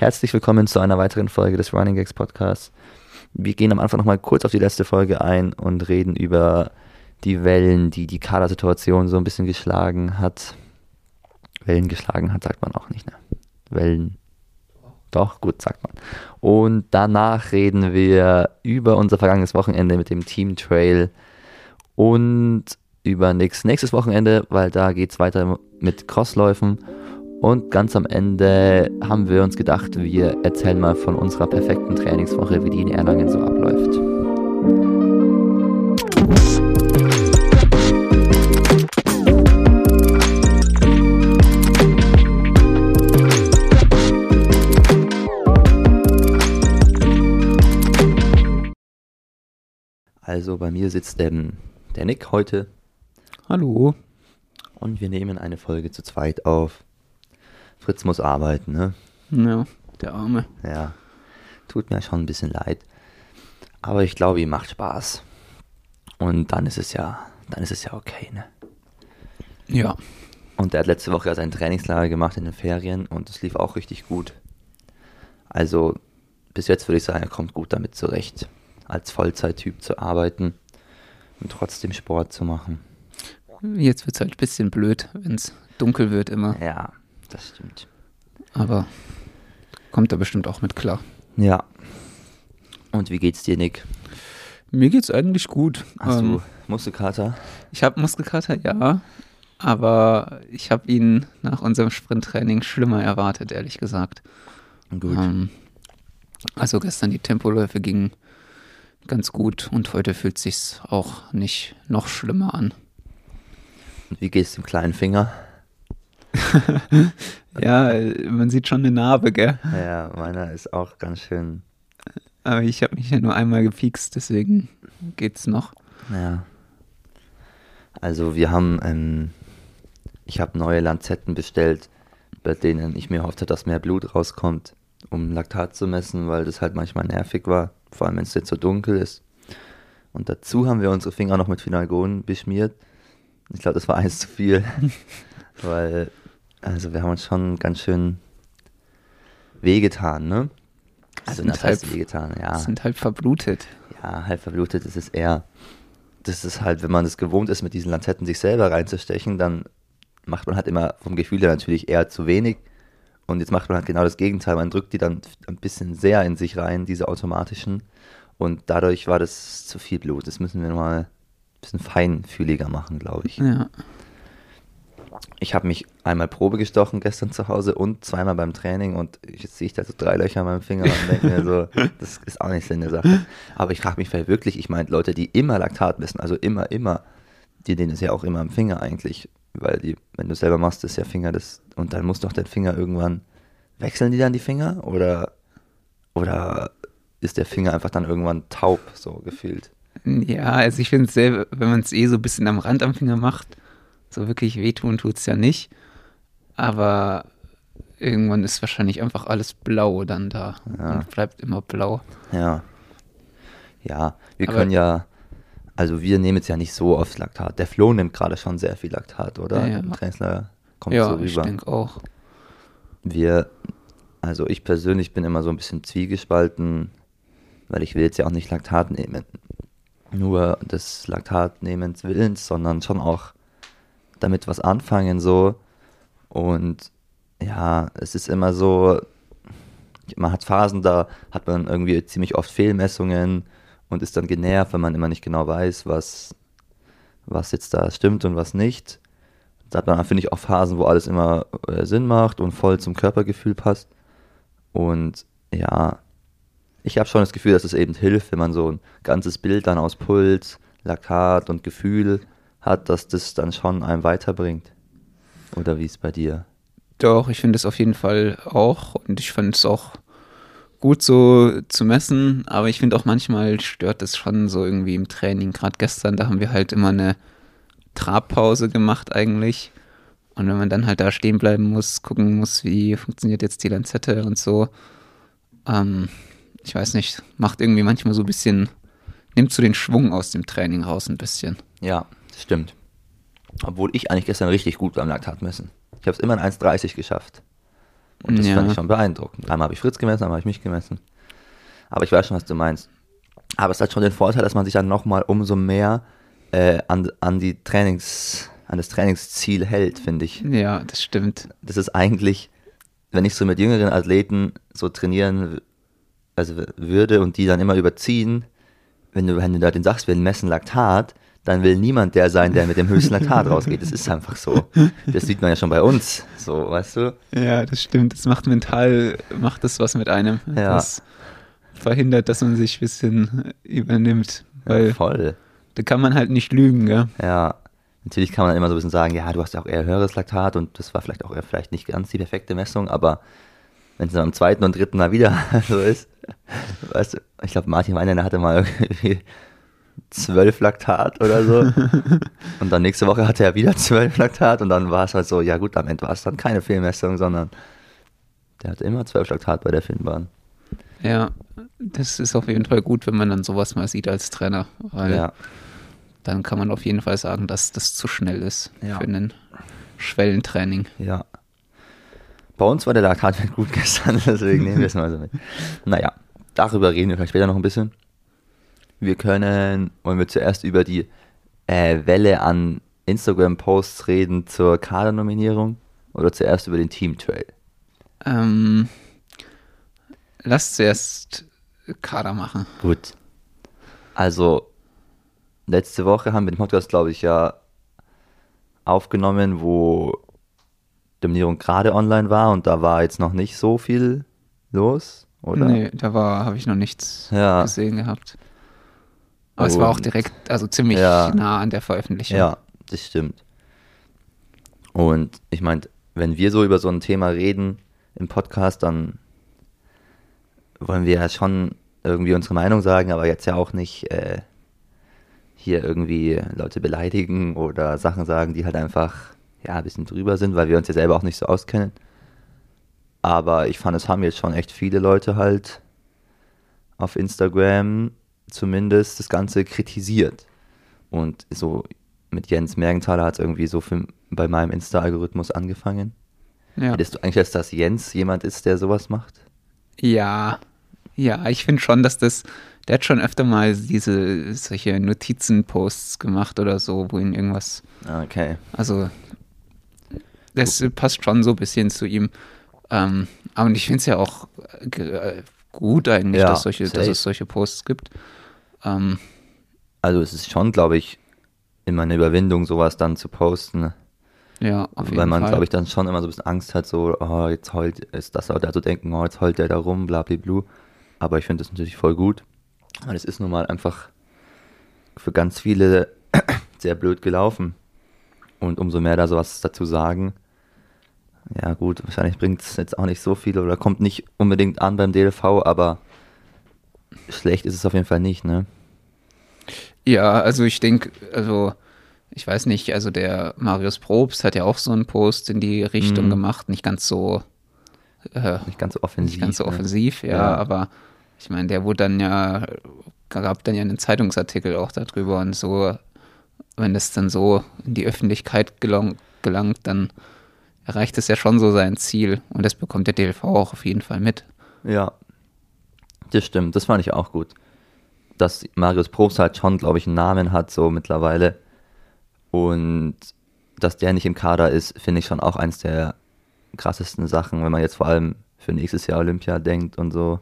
Herzlich willkommen zu einer weiteren Folge des Running Gags Podcasts. Wir gehen am Anfang nochmal kurz auf die letzte Folge ein und reden über die Wellen, die die Kadersituation so ein bisschen geschlagen hat. Wellen geschlagen hat, sagt man auch nicht, ne? Wellen. Doch, gut, sagt man. Und danach reden wir über unser vergangenes Wochenende mit dem Team Trail und über nächstes, nächstes Wochenende, weil da geht es weiter mit Crossläufen. Und ganz am Ende haben wir uns gedacht, wir erzählen mal von unserer perfekten Trainingswoche, wie die in Erlangen so abläuft. Also bei mir sitzt ähm, der Nick heute Hallo. und wir nehmen eine Folge zu zweit auf. Fritz muss arbeiten, ne? Ja, der Arme. Ja, tut mir schon ein bisschen leid. Aber ich glaube, ihm macht Spaß. Und dann ist es ja, dann ist es ja okay, ne? Ja. Und er hat letzte Woche ja sein Trainingslager gemacht in den Ferien und es lief auch richtig gut. Also bis jetzt würde ich sagen, er kommt gut damit zurecht, als Vollzeittyp zu arbeiten und trotzdem Sport zu machen. Jetzt wird es halt ein bisschen blöd, wenn es dunkel wird immer. Ja, das stimmt. Aber kommt er bestimmt auch mit klar. Ja. Und wie geht's dir, Nick? Mir geht's eigentlich gut. Hast Ähm, du Muskelkater? Ich habe Muskelkater, ja. Aber ich habe ihn nach unserem Sprinttraining schlimmer erwartet, ehrlich gesagt. Gut. Ähm, also gestern die Tempoläufe gingen ganz gut und heute fühlt sich's auch nicht noch schlimmer an. Und wie geht's dem kleinen Finger? Ja, man sieht schon eine Narbe, gell? Ja, meiner ist auch ganz schön. Aber ich habe mich ja nur einmal gepiekst, deswegen geht's noch. Ja. Also wir haben, ähm, ich habe neue Lanzetten bestellt, bei denen ich mir hoffe, dass mehr Blut rauskommt, um Laktat zu messen, weil das halt manchmal nervig war, vor allem wenn es jetzt so dunkel ist. Und dazu haben wir unsere Finger noch mit Finalgon beschmiert. Ich glaube, das war eins zu viel, weil, also wir haben uns schon ganz schön wehgetan, ne? Also Sind das heißt halb- wehgetan, ja. Sind halb verblutet. Ja, halb verblutet ist es eher. Das ist halt, wenn man es gewohnt ist, mit diesen Lanzetten sich selber reinzustechen, dann macht man halt immer vom Gefühl her natürlich eher zu wenig. Und jetzt macht man halt genau das Gegenteil. Man drückt die dann ein bisschen sehr in sich rein, diese automatischen. Und dadurch war das zu viel Blut. Das müssen wir mal ein bisschen feinfühliger machen, glaube ich. Ja. Ich habe mich einmal Probe gestochen gestern zu Hause und zweimal beim Training und jetzt sehe ich da so drei Löcher an meinem Finger und denke mir so, das ist auch nicht Sinn der Sache. Aber ich frage mich vielleicht wirklich, ich meine, Leute, die immer Laktat messen, also immer, immer, die denen ist ja auch immer am Finger eigentlich, weil die, wenn du selber machst, ist ja Finger das, und dann muss doch dein Finger irgendwann, wechseln die dann die Finger oder, oder ist der Finger einfach dann irgendwann taub, so gefühlt? Ja, also ich finde es selber, wenn man es eh so ein bisschen am Rand am Finger macht, so wirklich wehtun tut es ja nicht. Aber irgendwann ist wahrscheinlich einfach alles blau dann da Ja. und bleibt immer blau. Ja. Ja, wir Aber- können ja, also wir nehmen jetzt ja nicht so oft Laktat. Der Flo nimmt gerade schon sehr viel Laktat, oder? Ja, ja. Kommt ja, so ich rüber. denke auch. Wir, also ich persönlich bin immer so ein bisschen zwiegespalten, weil ich will jetzt ja auch nicht Laktat nehmen. Nur des Laktatnehmens Willens, sondern schon auch damit was anfangen so. Und ja, es ist immer so, man hat Phasen, da hat man irgendwie ziemlich oft Fehlmessungen und ist dann genervt, wenn man immer nicht genau weiß, was, was jetzt da stimmt und was nicht. Da hat man, finde ich, auch Phasen, wo alles immer äh, Sinn macht und voll zum Körpergefühl passt. Und ja, ich habe schon das Gefühl, dass es eben hilft, wenn man so ein ganzes Bild dann aus Puls, Laktat und Gefühl hat, dass das dann schon einem weiterbringt. Oder wie ist bei dir? Doch, ich finde es auf jeden Fall auch und ich fand es auch gut so zu messen, aber ich finde auch manchmal stört es schon so irgendwie im Training. Gerade gestern, da haben wir halt immer eine Trabpause gemacht eigentlich. Und wenn man dann halt da stehen bleiben muss, gucken muss, wie funktioniert jetzt die Lanzette und so, ähm, ich weiß nicht, macht irgendwie manchmal so ein bisschen, nimmt so den Schwung aus dem Training raus ein bisschen. Ja, stimmt. Obwohl ich eigentlich gestern richtig gut beim Laktat messen. Ich habe es immer in 1,30 geschafft. Und das Ja. fand ich schon beeindruckend. Einmal habe ich Fritz gemessen, einmal habe ich mich gemessen. Aber ich weiß schon, was du meinst. Aber es hat schon den Vorteil, dass man sich dann nochmal umso mehr äh, an, an die Trainings, an das Trainingsziel hält, finde ich. Ja, das stimmt. Das ist eigentlich, wenn ich so mit jüngeren Athleten so trainieren also würde und die dann immer überziehen, wenn du, wenn du da den sagst, wir messen Laktat, dann will niemand der sein, der mit dem höchsten Laktat rausgeht. Das ist einfach so. Das sieht man ja schon bei uns. So, weißt du? Ja, das stimmt. Das macht mental, macht das was mit einem. Ja. Das verhindert, dass man sich ein bisschen übernimmt. Weil Ja, voll. da kann man halt nicht lügen, gell? Ja, natürlich kann man immer so ein bisschen sagen, ja, du hast ja auch eher höheres Laktat und das war vielleicht auch eher vielleicht nicht ganz die perfekte Messung, aber wenn es dann am zweiten und dritten Mal wieder so ist, weißt du, ich glaube, Martin Weiner, hatte mal irgendwie zwölf Laktat oder so und dann nächste Woche hatte er wieder zwölf Laktat und dann war es halt so, ja gut, am Ende war es dann keine Fehlmessung, sondern der hatte immer zwölf Laktat bei der Finnbahn. Ja, das ist auf jeden Fall gut, wenn man dann sowas mal sieht als Trainer. Weil Ja, dann kann man auf jeden Fall sagen, dass das zu schnell ist Ja. für ein Schwellentraining. Ja. Bei uns war der Laktatwert gut gestern, deswegen nehmen wir es mal so mit. Naja, darüber reden wir vielleicht später noch ein bisschen. Wir können, wollen wir zuerst über die äh, Welle an Instagram-Posts reden zur Kadernominierung oder zuerst über den Team-Trail? Ähm, lass zuerst Kader machen. Gut. Also, letzte Woche haben wir den Podcast, glaube ich, ja aufgenommen, wo die Nominierung gerade online war und da war jetzt noch nicht so viel los, oder? Nee, da war, habe ich noch nichts Ja. gesehen gehabt. Aber es war auch Und- direkt, also ziemlich Ja. nah an der Veröffentlichung. Ja, das stimmt. Und ich meine, wenn wir so über so ein Thema reden im Podcast, dann wollen wir ja schon irgendwie unsere Meinung sagen, aber jetzt ja auch nicht äh, hier irgendwie Leute beleidigen oder Sachen sagen, die halt einfach ja ein bisschen drüber sind, weil wir uns ja selber auch nicht so auskennen. Aber ich fand, es haben jetzt schon echt viele Leute halt auf Instagram zumindest das Ganze kritisiert. Und so mit Jens Mergenthaler hat es irgendwie so für, bei meinem Insta-Algorithmus angefangen. Ja. Hättest du eigentlich, dass das Jens jemand ist, der sowas macht? Ja, ja, ich finde schon, dass das, der hat schon öfter mal diese, solche Notizen-Posts gemacht oder so, wo ihn irgendwas, Ah, Okay. also, das passt schon so ein bisschen zu ihm. Ähm, aber ich finde es ja auch äh, äh, gut eigentlich, Ja, dass, solche, dass es solche Posts gibt. Ähm, Also es ist schon, glaube ich, immer eine Überwindung, sowas dann zu posten. ja, auf jeden weil man, glaube ich, dann schon immer so ein bisschen Angst hat, so, oh, jetzt heult, ist das Leute also denken, oh, jetzt heult der da rum, bla bla bla. Aber ich finde das natürlich voll gut. Weil es ist nun mal einfach für ganz viele sehr blöd gelaufen. Und umso mehr da sowas dazu sagen, ja gut, wahrscheinlich bringt es jetzt auch nicht so viel oder kommt nicht unbedingt an beim DLV, aber schlecht ist es auf jeden Fall nicht, ne? Ja, also ich denke, also ich weiß nicht, also der Marius Probst hat ja auch so einen Post in die Richtung Mhm. gemacht, nicht ganz so äh, Nicht ganz so offensiv. nicht ganz so ne? offensiv, ja, Ja. aber ich meine, der wurde dann ja, gab dann ja einen Zeitungsartikel auch darüber und so, wenn das dann so in die Öffentlichkeit gelang, gelangt, dann erreicht es ja schon so sein Ziel und das bekommt der DLV auch auf jeden Fall mit. Ja, das stimmt. Das fand ich auch gut. Dass Marius Probst halt schon, glaube ich, einen Namen hat, so mittlerweile. Und dass der nicht im Kader ist, finde ich schon auch eins der krassesten Sachen, wenn man jetzt vor allem für nächstes Jahr Olympia denkt und so.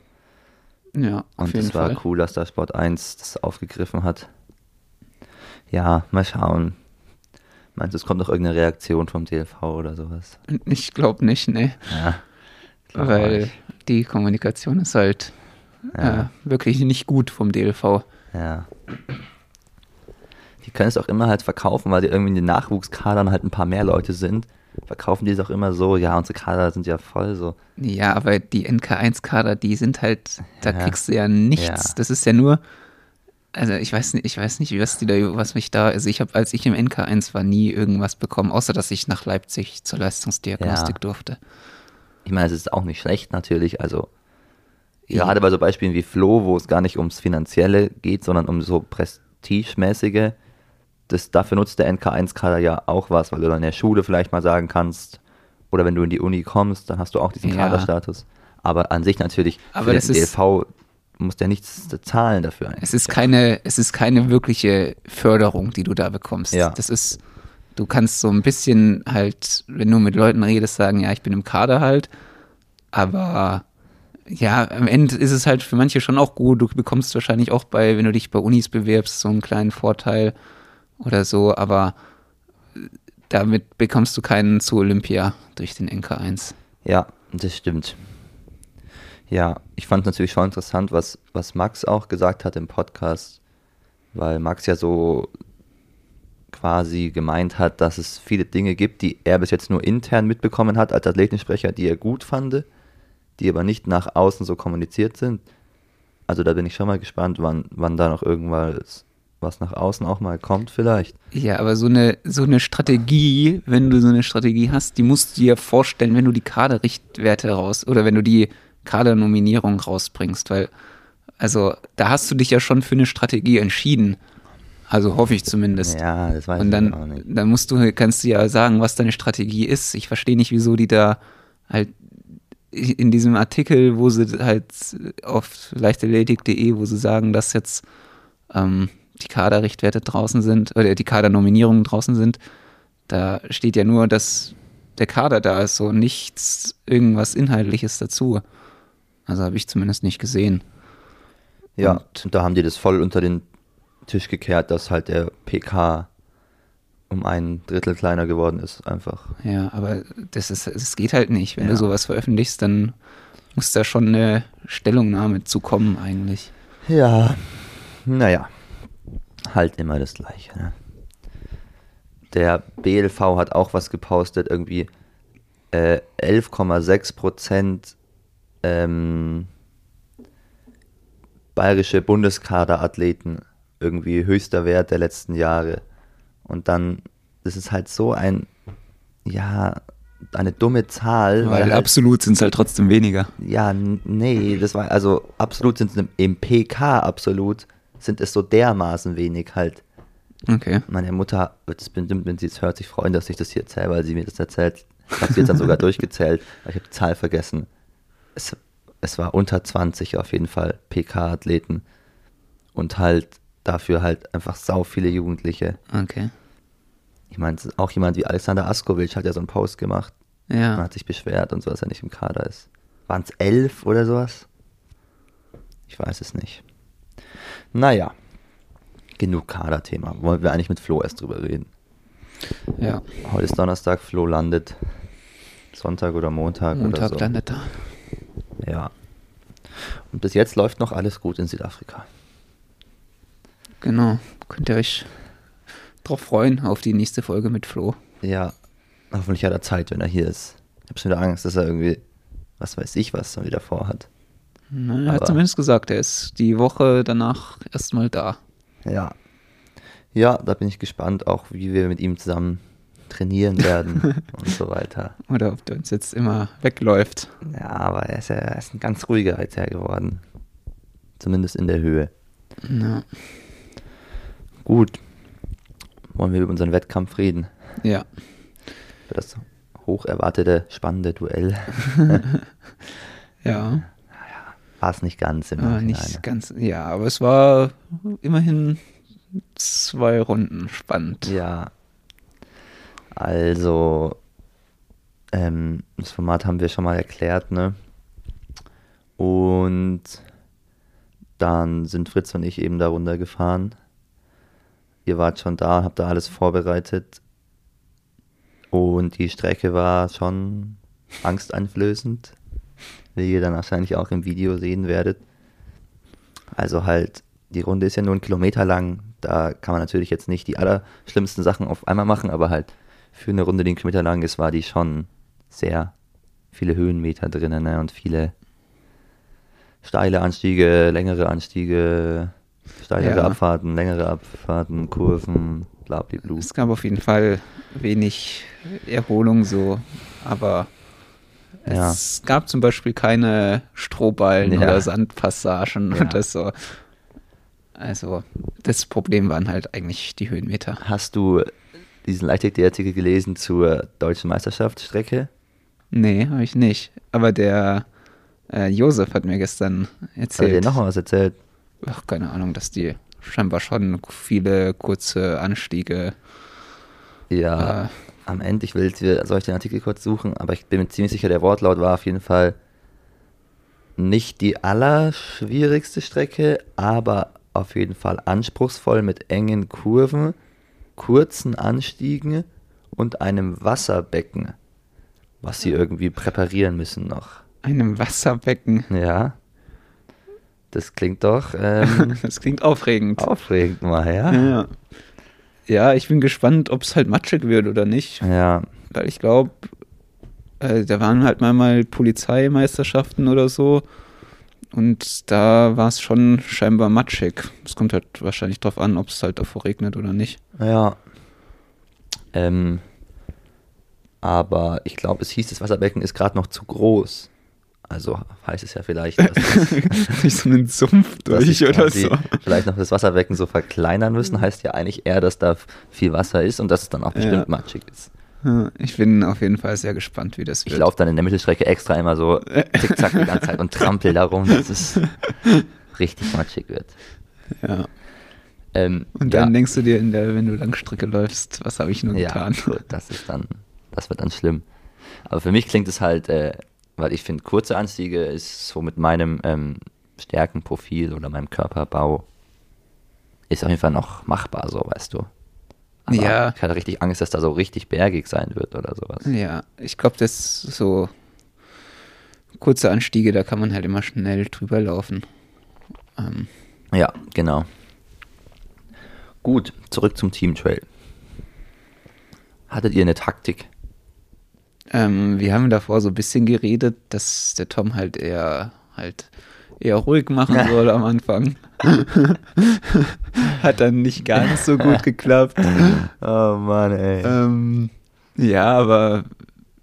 Ja, auf Und es war Fall. cool, dass da Sport 1 das aufgegriffen hat. Ja, mal schauen. Meinst du, es kommt noch irgendeine Reaktion vom DLV oder sowas? Ich glaube nicht, ne. Ja. Weil die Kommunikation ist halt Ja. äh, wirklich nicht gut vom DLV. Ja. Die können es auch immer halt verkaufen, weil die irgendwie in den Nachwuchskadern halt ein paar mehr Leute sind. Verkaufen die es auch immer so, ja, unsere Kader sind ja voll so. Ja, aber die NK1-Kader, die sind halt, da Ja. kriegst du ja nichts. Das ist ja nur, also ich weiß nicht, ich weiß nicht, was die da, was mich da, also ich habe, als ich im NK1 war, nie irgendwas bekommen, außer dass ich nach Leipzig zur Leistungsdiagnostik Ja. durfte. Ich meine, es ist auch nicht schlecht natürlich, also gerade bei so Beispielen wie Flo, wo es gar nicht ums Finanzielle geht, sondern um so prestigemäßige, das, dafür nutzt der NK1-Kader ja auch was, weil du dann in der Schule vielleicht mal sagen kannst, oder wenn du in die Uni kommst, dann hast du auch diesen Ja. Kaderstatus. Aber an sich natürlich, Aber für das den ist- DLV musst du ja nichts zahlen dafür. Es ist keine, es ist keine wirkliche Förderung, die du da bekommst. Ja. Das ist, du kannst so ein bisschen halt, wenn du mit Leuten redest, sagen, ja, ich bin im Kader halt, aber ja, am Ende ist es halt für manche schon auch gut. Du bekommst wahrscheinlich auch bei, wenn du dich bei Unis bewirbst, so einen kleinen Vorteil oder so, aber damit bekommst du keinen zu Olympia durch den NK1. Ja, das stimmt. Ja, ich fand natürlich schon interessant, was, was Max auch gesagt hat im Podcast, weil Max ja so quasi gemeint hat, dass es viele Dinge gibt, die er bis jetzt nur intern mitbekommen hat als Athletensprecher, die er gut fand, die aber nicht nach außen so kommuniziert sind. Also da bin ich schon mal gespannt, wann, wann da noch irgendwas was nach außen auch mal kommt vielleicht. Ja, aber so eine, so eine Strategie, wenn du so eine Strategie hast, die musst du dir vorstellen, wenn du die Kaderrichtwerte raus oder wenn du die Kadernominierung rausbringst, weil, also da hast du dich ja schon für eine Strategie entschieden. Also hoffe ich zumindest. Ja, das weiß Und ich dann, auch nicht. dann musst du, kannst du ja sagen, was deine Strategie ist. Ich verstehe nicht, wieso die da halt in diesem Artikel, wo sie halt auf leichtathletik.de, wo sie sagen, dass jetzt ähm, die Kaderrichtwerte draußen sind, oder die Kadernominierungen draußen sind, da steht ja nur, dass der Kader da ist, so nichts, irgendwas Inhaltliches dazu. Also habe ich zumindest nicht gesehen. Ja, Und- und da haben die das voll unter den Tisch gekehrt, dass halt der PK um ein Drittel kleiner geworden ist, einfach. Ja, aber das ist, es geht halt nicht. Wenn Ja. du sowas veröffentlichst, dann muss da schon eine Stellungnahme zu kommen eigentlich. Ja, naja, halt immer das Gleiche. Ne? Der BLV hat auch was gepostet, irgendwie äh, 11,6 Prozent ähm, bayerische Bundeskaderathleten, irgendwie höchster Wert der letzten Jahre. Und dann, das ist halt so ein, ja, eine dumme Zahl. Weil halt, absolut sind es halt trotzdem weniger. ja, nee, das war, also absolut sind es im, PK absolut, sind es so dermaßen wenig halt. Okay. Meine Mutter wird es bestimmt, wenn sie es hört, sich freuen, dass ich das hier erzähle, weil sie mir das erzählt. Ich habe sie jetzt dann sogar durchgezählt, aber ich habe die Zahl vergessen. Es, es war unter 20 auf jeden Fall PK-Athleten und halt dafür halt einfach sau viele Jugendliche. Okay. Ich meine, auch jemand wie Alexander Askovic hat ja so einen Post gemacht und Ja. hat sich beschwert und so, dass er nicht im Kader ist. Waren es elf oder sowas? Ich weiß es nicht. Naja, genug Kaderthema. Wollen wir eigentlich mit Flo erst drüber reden? Ja. Heute ist Donnerstag, Flo landet Sonntag oder Montag, Montag oder so. landet da. Ja. Und bis jetzt läuft noch alles gut in Südafrika. Genau. Könnt ihr euch drauf freuen auf die nächste Folge mit Flo. Ja, hoffentlich hat er Zeit, wenn er hier ist. Ich habe schon wieder Angst, dass er irgendwie, was weiß ich, was er wieder vorhat. Na, er hat Aber- zumindest gesagt, er ist die Woche danach erstmal da. Ja. Ja, da bin ich gespannt, auch wie wir mit ihm zusammen trainieren werden und so weiter. Oder ob der uns jetzt immer wegläuft. Ja, aber er ist, ja, er ist ein ganz ruhiger jetzt geworden. Zumindest in der Höhe. Ja. Gut. Wollen wir über unseren Wettkampf reden? ja. Über das hoch erwartete, spannende Duell. Ja. War es nicht ganz im Nachhinein. nicht ganz. Ja, aber es war immerhin zwei Runden spannend. Ja. Also, ähm, das Format haben wir schon mal erklärt, ne? Und dann sind Fritz und ich eben da runtergefahren. Ihr wart schon da, habt da alles vorbereitet. Und die Strecke war schon angsteinflößend, wie ihr dann wahrscheinlich auch im Video sehen werdet. Also halt, die Runde ist ja nur ein Kilometer lang. Da kann man natürlich jetzt nicht die allerschlimmsten Sachen auf einmal machen, aber halt für eine Runde, die einen Kilometer lang ist, war die schon sehr viele Höhenmeter drin ne? und viele steile Anstiege, längere Anstiege, steilere Ja. Abfahrten, längere Abfahrten, Kurven, bla bla bla. Es gab auf jeden Fall wenig Erholung so, aber Ja. es gab zum Beispiel keine Strohballen Ja. oder Sandpassagen Ja. oder so. Also das Problem waren halt eigentlich die Höhenmeter. Hast du diesen Leichtathletik-Artikel gelesen zur deutschen Meisterschaftsstrecke? Nee, habe ich nicht. Aber der äh, Josef hat mir gestern Hat dir erzählt. noch was erzählt? Ach, keine Ahnung, dass die scheinbar schon viele kurze Anstiege. Ja, Äh, am Ende, ich will soll ich den Artikel kurz suchen, aber ich bin mir ziemlich sicher, der Wortlaut war auf jeden Fall nicht die allerschwierigste Strecke, aber auf jeden Fall anspruchsvoll mit engen Kurven, kurzen Anstiegen und einem Wasserbecken, was sie irgendwie präparieren müssen noch. einem Wasserbecken. Ja, das klingt doch ähm, Das klingt aufregend. aufregend mal, ja? Ja. ja, ich bin gespannt, ob es halt matschig wird oder nicht. Ja, Weil ich glaube, äh, da waren halt mal, mal Polizeimeisterschaften oder so. Und da war es schon scheinbar matschig. Es kommt halt wahrscheinlich drauf an, ob es halt davor regnet oder nicht. Ja. Ähm, aber ich glaube, es hieß, das Wasserbecken ist gerade noch zu groß. Also heißt es ja vielleicht, dass, Durch so einen Sumpf durch oder so. vielleicht noch das Wasserbecken so verkleinern müssen. Heißt ja eigentlich eher, dass da viel Wasser ist und dass es dann auch bestimmt Ja. matschig ist. Ja, Ich bin auf jeden Fall sehr gespannt, wie das Ich wird. laufe dann in der Mittelstrecke extra immer so zickzack die ganze Zeit und trampel darum, dass es richtig matschig wird. Ja. Ähm, Und ja. dann denkst du dir, in der, wenn du Langstrecke läufst, was habe ich nur Ja, getan? gut, das ist dann, das wird dann schlimm. Aber für mich klingt es halt, äh, weil ich finde, kurze Anstiege ist so mit meinem ähm, Stärkenprofil oder meinem Körperbau ist auf jeden Fall noch machbar, so weißt du. Aber Ja. ich hatte richtig Angst, dass da so richtig bergig sein wird oder sowas. Ja, ich glaube, das so kurze Anstiege, da kann man halt immer schnell drüber laufen. Ähm, Ja, genau. Gut, zurück zum Team Trail. Hattet ihr eine Taktik? Ähm, wir haben davor so ein bisschen geredet, dass der Tom halt eher halt eher ruhig machen soll am Anfang. Hat dann nicht ganz so gut geklappt. Oh Mann, ey. Ähm, ja, aber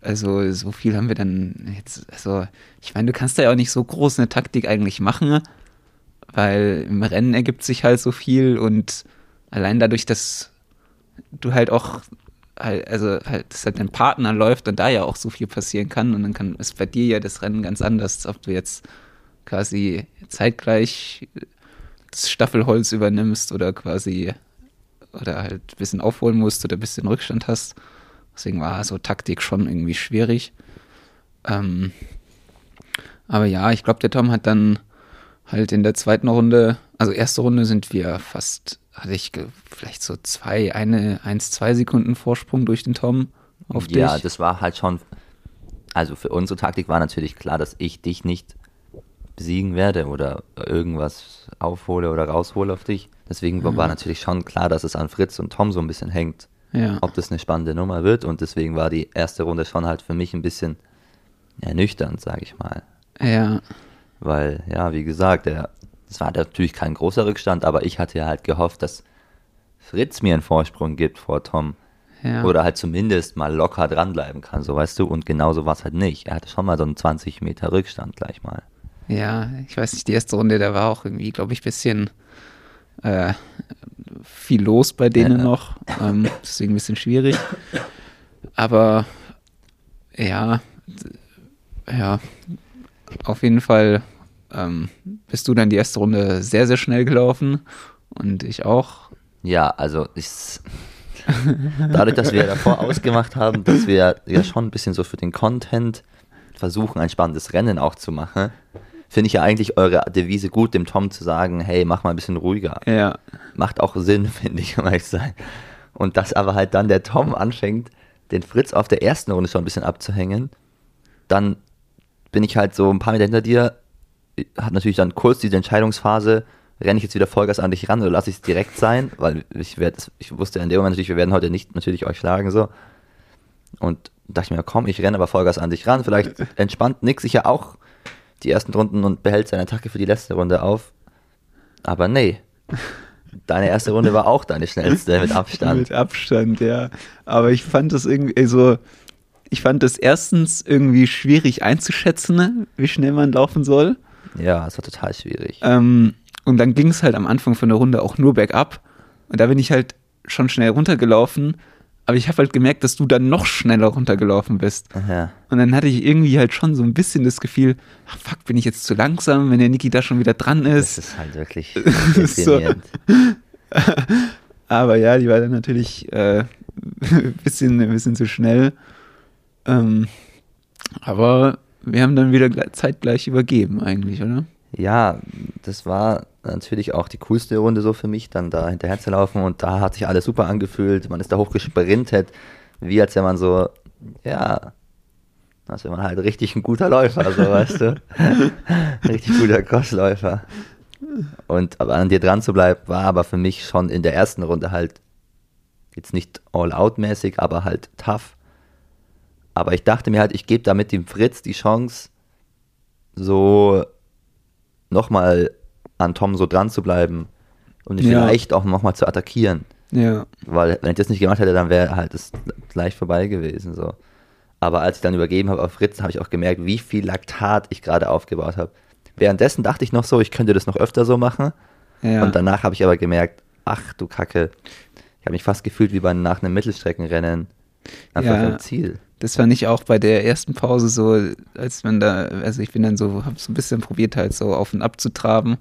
also so viel haben wir dann jetzt, also ich meine, du kannst da ja auch nicht so groß eine Taktik eigentlich machen, weil im Rennen ergibt sich halt so viel und allein dadurch, dass du halt auch halt, also halt, dass halt dein Partner läuft und da ja auch so viel passieren kann und dann kann ist bei dir ja das Rennen ganz anders, ob du jetzt quasi zeitgleich das Staffelholz übernimmst oder quasi oder halt ein bisschen aufholen musst oder ein bisschen Rückstand hast. Deswegen war so Taktik schon irgendwie schwierig. Ähm, aber ja, ich glaube, der Tom hat dann halt in der zweiten Runde, also erste Runde sind wir fast, hatte ich vielleicht so zwei, eine, eins, zwei Sekunden Vorsprung durch den Tom auf ja, dich. das war halt schon. Also für unsere Taktik war natürlich klar, dass ich dich nicht besiegen werde oder irgendwas aufhole oder raushole auf dich. Deswegen war- war natürlich schon klar, dass es an Fritz und Tom so ein bisschen hängt, ja. ob das eine spannende Nummer wird. Und deswegen war die erste Runde schon halt für mich ein bisschen ernüchternd, sage ich mal. ja, Weil, ja, wie gesagt, der, es war natürlich kein großer Rückstand, aber ich hatte ja halt gehofft, dass Fritz mir einen Vorsprung gibt vor Tom. ja. Oder halt zumindest mal locker dranbleiben kann, so weißt du. Und genauso war es halt nicht. Er hatte schon mal so einen 20 Meter Rückstand gleich mal. Ja, ich weiß nicht, die erste Runde, da war auch irgendwie, glaube ich, ein bisschen äh, viel los bei denen Ja. noch. Ähm, deswegen ein bisschen schwierig. Aber ja, ja, auf jeden Fall ähm, bist du dann die erste Runde sehr, sehr schnell gelaufen und ich auch. Ja, also ich, dadurch, dass wir davor ausgemacht haben, dass wir ja schon ein bisschen so für den Content versuchen, ein spannendes Rennen auch zu machen, finde ich ja eigentlich eure Devise gut, dem Tom zu sagen, hey, mach mal ein bisschen ruhiger. Ja, Macht auch Sinn, finde ich, um ehrlich sein. Und dass aber halt dann der Tom anfängt, den Fritz auf der ersten Runde schon ein bisschen abzuhängen, dann bin ich halt so ein paar Meter hinter dir, hat natürlich dann kurz diese Entscheidungsphase, renne ich jetzt wieder Vollgas an dich ran oder lasse ich es direkt sein, weil ich werde, ich wusste in dem Moment natürlich, wir werden heute nicht natürlich euch schlagen so. Und dachte ich mir, komm, ich renne aber Vollgas an dich ran, vielleicht entspannt Nick sich ja auch die ersten Runden und behält seine Attacke für die letzte Runde auf. Aber nee, deine erste Runde war auch deine schnellste mit Abstand. Mit Abstand, ja. Aber ich fand das irgendwie, also ich fand das erstens irgendwie schwierig einzuschätzen, ne, wie schnell man laufen soll. Ja, es war total schwierig. Ähm, und dann ging es halt am Anfang von der Runde auch nur bergab. Und da bin ich halt schon schnell runtergelaufen. Aber ich habe halt gemerkt, dass du dann noch schneller runtergelaufen bist. Ja. Und dann hatte ich irgendwie halt schon so ein bisschen das Gefühl, ach fuck, bin ich jetzt zu langsam, wenn der Niki da schon wieder dran Das ist. ist halt wirklich So. Aber ja, die war dann natürlich äh, ein, bisschen, ein bisschen zu schnell. Ähm, aber wir haben dann wieder gle- zeitgleich übergeben eigentlich, oder? Ja, das war natürlich auch die coolste Runde so für mich, dann da hinterher zu laufen und da hat sich alles super angefühlt. Man ist da hochgesprintet, wie als wenn man so, ja, als wenn man halt richtig ein guter Läufer, so weißt du. richtig guter Crossläufer. Und aber an dir dran zu bleiben, war aber für mich schon in der ersten Runde halt jetzt nicht all-out-mäßig, aber halt tough. Aber ich dachte mir halt, ich gebe damit dem Fritz die Chance, so nochmal an Tom so dran zu bleiben und ihn Ja. vielleicht auch nochmal zu attackieren. Ja. Weil wenn ich das nicht gemacht hätte, dann wäre halt es gleich vorbei gewesen. So. Aber als ich dann übergeben habe auf Fritz, habe ich auch gemerkt, wie viel Laktat ich gerade aufgebaut habe. Währenddessen dachte ich noch so, ich könnte das noch öfter so machen. ja. Und danach habe ich aber gemerkt, ach du Kacke, ich habe mich fast gefühlt wie bei nach einem Mittelstreckenrennen. Einfach Ja. im Ziel. Das fand ich auch bei der ersten Pause so, als man da, also ich bin dann so, hab so ein bisschen probiert halt so auf und ab zu traben.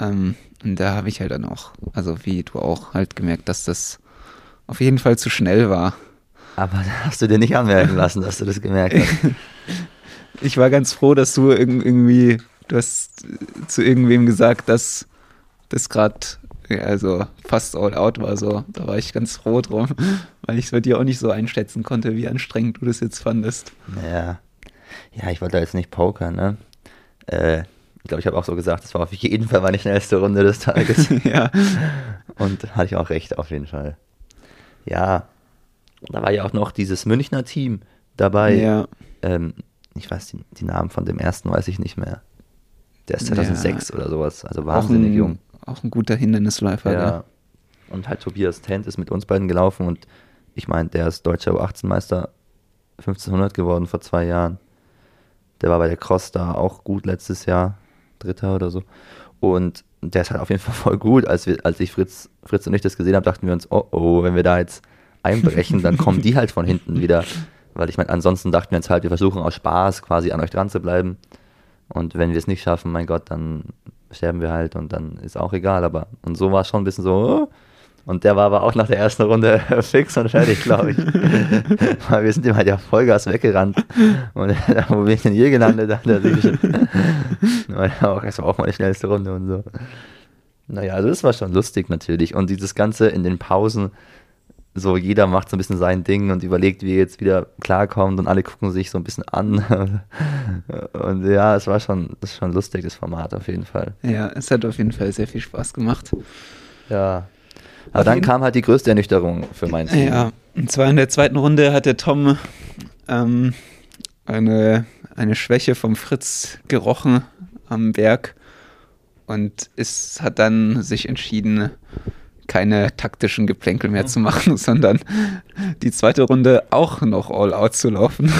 Ähm, und da habe ich halt dann auch, also wie du auch halt gemerkt, dass das auf jeden Fall zu schnell war. Aber hast du dir nicht anmerken lassen, dass du das gemerkt hast. Ich war ganz froh, dass du irg- irgendwie, du hast zu irgendwem gesagt, dass das gerade, also fast all out war so. Da war ich ganz froh drum, weil ich es bei dir auch nicht so einschätzen konnte, wie anstrengend du das jetzt fandest. Ja. Ja, ich wollte da jetzt nicht pokern, ne? Äh, ich glaube, ich habe auch so gesagt, das war auf jeden Fall meine schnellste Runde des Tages. ja. Und hatte ich auch recht, auf jeden Fall. Ja. Da war ja auch noch dieses Münchner Team dabei. Ja. Ähm, ich weiß, die, die Namen von dem ersten weiß ich nicht mehr. Der ist 2006 oder sowas, also Auch wahnsinnig ein, jung. Auch ein guter Hindernisläufer. Ja. gell? Und halt Tobias Tent ist mit uns beiden gelaufen und ich meine, der ist deutscher U18-Meister 1500 geworden vor zwei Jahren. Der war bei der Cross da auch gut letztes Jahr, Dritter oder so. Und der ist halt auf jeden Fall voll gut. Als, wir, als ich Fritz, Fritz und ich das gesehen haben, dachten wir uns, oh oh, wenn wir da jetzt einbrechen, dann kommen die halt von hinten wieder. Weil ich meine, ansonsten dachten wir uns halt, wir versuchen aus Spaß quasi an euch dran zu bleiben. Und wenn wir es nicht schaffen, mein Gott, dann sterben wir halt und dann ist auch egal. Aber und so war es schon ein bisschen so. oh. Und der war aber auch nach der ersten Runde fix und fertig, glaube ich. Weil wir sind ihm halt ja Vollgas weggerannt. Und wo bin ich denn hier gelandet? Da auch, das war auch meine schnellste Runde und so. Naja, also das war schon lustig natürlich. Und dieses Ganze in den Pausen, so jeder macht so ein bisschen sein Ding und überlegt, wie er jetzt wieder klarkommt und alle gucken sich so ein bisschen an. Und ja, es war schon, das ist schon lustig, das Format auf jeden Fall. Ja, es hat auf jeden Fall sehr viel Spaß gemacht. Ja. Aber dann kam halt die größte Ernüchterung für mein Team. Ja, und zwar in der zweiten Runde hat der Tom ähm, eine, eine Schwäche vom Fritz gerochen am Berg und ist, hat dann sich entschieden, keine taktischen Geplänkel mehr zu machen, sondern die zweite Runde auch noch all out zu laufen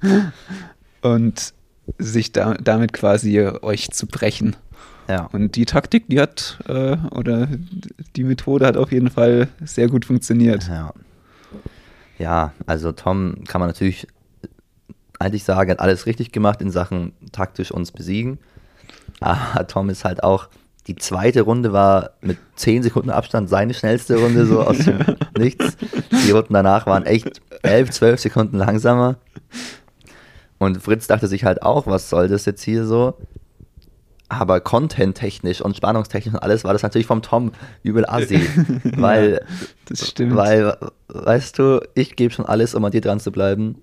und sich da, damit quasi euch zu brechen. Ja. Und die Taktik, die hat, äh, oder die Methode hat auf jeden Fall sehr gut funktioniert. Ja. Ja, also Tom kann man natürlich eigentlich sagen, hat alles richtig gemacht in Sachen taktisch uns besiegen. Aber Tom ist halt auch, die zweite Runde war mit 10 Sekunden Abstand seine schnellste Runde, so aus dem Nichts. Die Runden danach waren echt 11, 12 Sekunden langsamer. Und Fritz dachte sich halt auch, was soll das jetzt hier so? Aber content-technisch und spannungstechnisch und alles war das natürlich vom Tom übel assi. weil, Das stimmt. weil, weißt du, ich gebe schon alles, um an dir dran zu bleiben.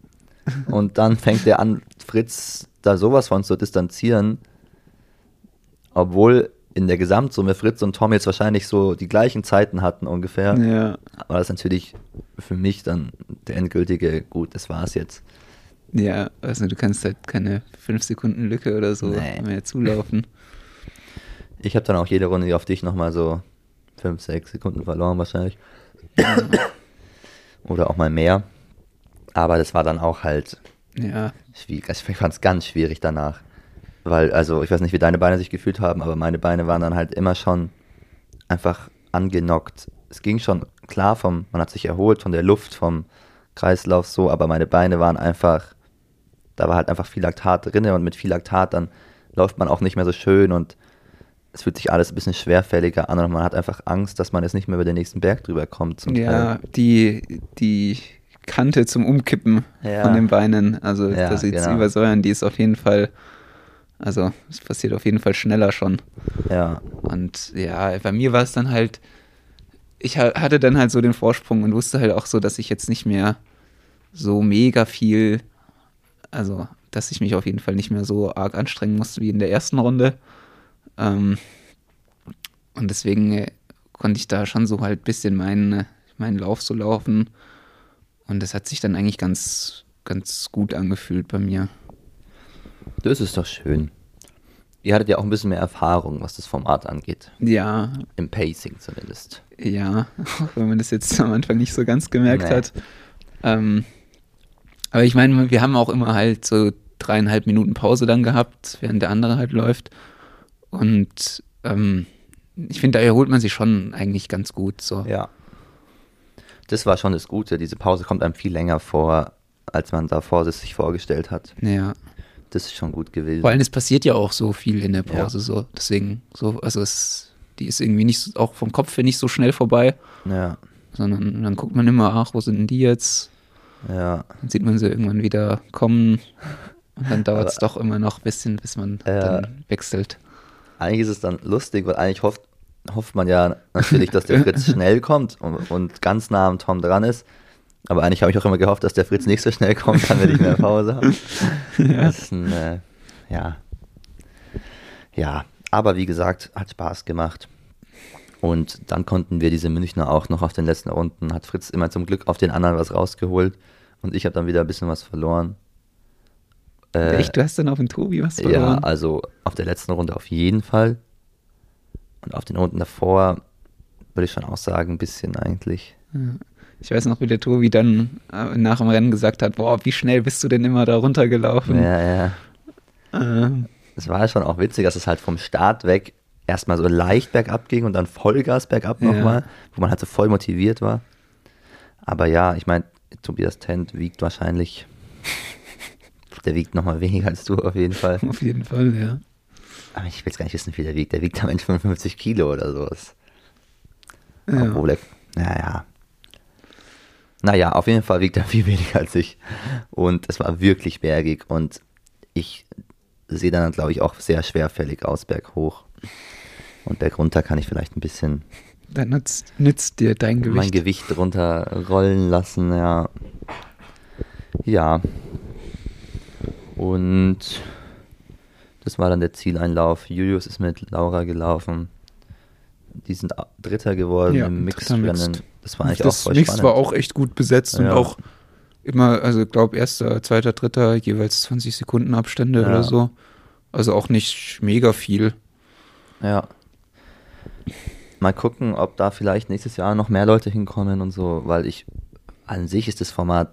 Und dann fängt er an, Fritz da sowas von zu distanzieren. Obwohl in der Gesamtsumme Fritz und Tom jetzt wahrscheinlich so die gleichen Zeiten hatten ungefähr. ja, Aber das natürlich für mich dann der endgültige, gut, das war's jetzt. Ja, also du kannst halt keine 5 Sekunden Lücke oder so Nee. mehr zulaufen. Ich habe dann auch jede Runde auf dich nochmal so 5, 6 Sekunden verloren wahrscheinlich. Oder auch mal mehr. Aber das war dann auch halt Ja, schwierig. Also Ich fand es ganz schwierig danach. Weil, also ich weiß nicht, wie deine Beine sich gefühlt haben, aber meine Beine waren dann halt immer schon einfach angenockt es ging schon klar vom, man hat sich erholt von der Luft, vom Kreislauf so, aber meine Beine waren einfach, da war halt einfach viel Laktat drin und mit viel Laktat dann läuft man auch nicht mehr so schön und es fühlt sich alles ein bisschen schwerfälliger an und man hat einfach Angst, dass man jetzt nicht mehr über den nächsten Berg drüber kommt. Ja, die, die Kante zum Umkippen Ja. von den Beinen, also Ja, das jetzt genau. übersäuern, die ist auf jeden Fall, also es passiert auf jeden Fall schneller schon. Ja, Und ja, bei mir war es dann halt, ich ha- hatte dann halt so den Vorsprung und wusste halt auch so, dass ich jetzt nicht mehr so mega viel, also dass ich mich auf jeden Fall nicht mehr so arg anstrengen musste wie in der ersten Runde. Ähm, und deswegen äh, konnte ich da schon so halt ein bisschen meinen, meinen Lauf so laufen. Und das hat sich dann eigentlich ganz, ganz gut angefühlt bei mir. das ist doch schön. Ihr hattet ja auch ein bisschen mehr Erfahrung, was das Format angeht. Ja, Im Pacing zumindest. Ja, auch wenn man das jetzt am Anfang nicht so ganz gemerkt Nee. hat. Ähm, aber ich meine, wir haben auch immer halt so dreieinhalb Minuten Pause dann gehabt, während der andere halt läuft. Und ähm, ich finde, da erholt man sich schon eigentlich ganz gut. So. Ja. Das war schon das Gute. Diese Pause kommt einem viel länger vor, als man davor sich vorgestellt hat. Ja. Das ist schon gut gewesen. Vor allem, es passiert ja auch so viel in der Ja. Pause. So. Deswegen, so, also es, die ist irgendwie nicht, so- auch vom Kopf her nicht so schnell vorbei, ja, sondern dann guckt man immer, ach, wo sind denn die jetzt? Ja. Dann sieht man sie irgendwann wieder kommen. Und dann dauert es doch immer noch ein bisschen, bis man Ja. dann wechselt. Eigentlich ist es dann lustig, weil eigentlich hofft, hofft man ja natürlich, dass der Fritz schnell kommt und, und ganz nah am Tom dran ist. Aber eigentlich habe ich auch immer gehofft, dass der Fritz nicht so schnell kommt, dann will ich mehr Pause haben. Das ist ein, äh, ja. Ja, aber wie gesagt, hat Spaß gemacht. Und dann konnten wir diese Münchner auch noch auf den letzten Runden, hat Fritz immer zum Glück auf den anderen was rausgeholt und ich habe dann wieder ein bisschen was verloren. Äh, Echt, du hast dann auf den Tobi was ja, verloren? also auf der letzten Runde auf jeden Fall. Und auf den Runden davor würde ich schon auch sagen, ein bisschen eigentlich. Ich weiß noch, wie der Tobi dann äh, nach dem Rennen gesagt hat, boah, wie schnell bist du denn immer da runtergelaufen? Ja, ja. Ähm, Es war schon auch witzig, dass es halt vom Start weg erstmal so leicht bergab ging und dann Vollgas bergab Ja. nochmal, wo man halt so voll motiviert war. Aber ja, ich meine, Tobias Tent wiegt wahrscheinlich, der wiegt nochmal weniger als du auf jeden Fall. auf jeden Fall, ja. Aber ich will jetzt gar nicht wissen, wie der wiegt. Der wiegt am Ende 55 Kilo oder sowas. ja. Obwohl er, naja. Naja, auf jeden Fall wiegt er viel weniger als ich. Und es war wirklich bergig und ich sehe dann, glaube ich, auch sehr schwerfällig aus berghoch. Und bergunter kann ich vielleicht ein bisschen Dann nützt, nützt dir dein Gewicht. mein Gewicht runterrollen lassen, ja. Ja. Und das war dann der Zieleinlauf. Julius ist mit Laura gelaufen. Die sind Dritter geworden Ja, im. Mixed. Das war eigentlich das auch voll Mixed spannend. war auch echt gut besetzt und Ja. auch immer, also ich glaube, erster, zweiter, dritter, jeweils 20 Sekunden Abstände Ja. oder so. Also auch nicht mega viel. Ja. Mal gucken, ob da vielleicht nächstes Jahr noch mehr Leute hinkommen und so, weil ich an sich ist das Format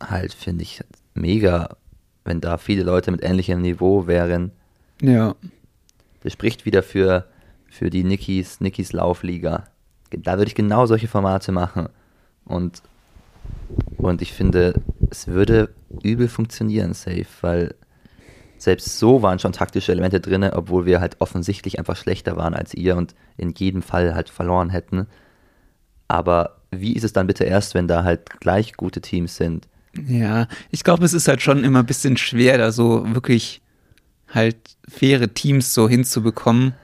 halt, finde ich, mega, wenn da viele Leute mit ähnlichem Niveau wären. Ja, Das spricht wieder für, für die Nikis, Nikis Laufliga. Da würde ich genau solche Formate machen. Und, und ich finde, es würde übel funktionieren, safe, weil selbst so waren schon taktische Elemente drin, obwohl wir halt offensichtlich einfach schlechter waren als ihr und in jedem Fall halt verloren hätten. Aber wie ist es dann bitte erst, wenn da halt gleich gute Teams sind? ja. Ich glaube, es ist halt schon immer ein bisschen schwer, da so wirklich halt faire Teams so hinzubekommen,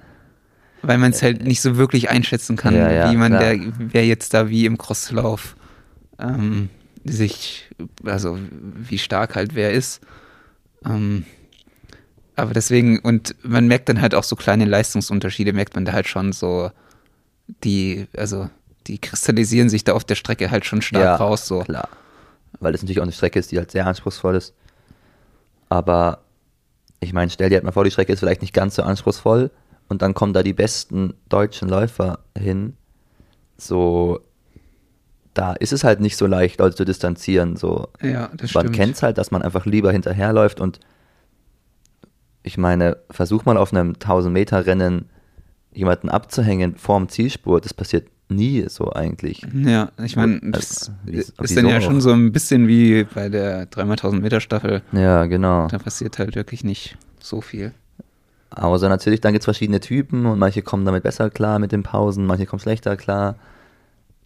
weil man es halt nicht so wirklich einschätzen kann, Ja, ja, wie man der, wer jetzt da wie im Crosslauf ähm, sich, also wie stark halt wer ist. Ähm, aber deswegen, und man merkt dann halt auch so kleine Leistungsunterschiede, merkt man da halt schon so, die, also die kristallisieren sich da auf der Strecke halt schon stark raus. So. Klar. Weil das natürlich auch eine Strecke ist, die halt sehr anspruchsvoll ist. Aber ich meine, stell dir halt mal vor, die Strecke ist vielleicht nicht ganz so anspruchsvoll und dann kommen da die besten deutschen Läufer hin. So, da ist es halt nicht so leicht, Leute zu distanzieren. So, Ja, das man stimmt. kennt es halt, dass man einfach lieber hinterherläuft und ich meine, versuch mal auf einem 1000 Meter Rennen jemanden abzuhängen vorm Zielspur, das passiert nie so eigentlich. Ja, ich meine, Also, das ist wieso dann ja schon so ein bisschen wie bei der 3x1000 Meter Staffel. Ja, genau. Da passiert halt wirklich nicht so viel. Außer natürlich, dann gibt es verschiedene Typen und manche kommen damit besser klar mit den Pausen, manche kommen schlechter klar.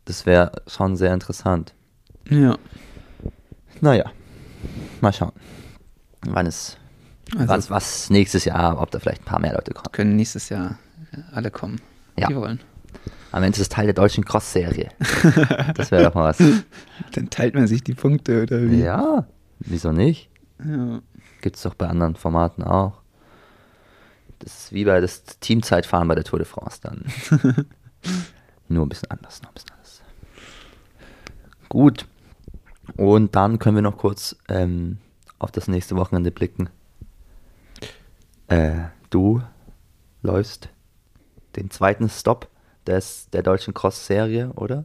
Das wäre schon sehr interessant. Ja, Naja, mal schauen. Wann es, also was, was nächstes Jahr, ob da vielleicht ein paar mehr Leute kommen. können nächstes Jahr alle kommen, Ja. die wollen. Am Ende ist es Teil der deutschen Cross-Serie. das wäre doch mal was. Dann teilt man sich die Punkte oder wie? Ja, wieso nicht? Ja. Gibt es doch bei anderen Formaten auch. Das ist wie bei das Teamzeitfahren bei der Tour de France dann. Nur ein bisschen anders, noch ein bisschen anders. Gut. Und dann können wir noch kurz ähm, auf das nächste Wochenende blicken. Äh, du läufst den zweiten Stop des, der deutschen Cross-Serie, oder?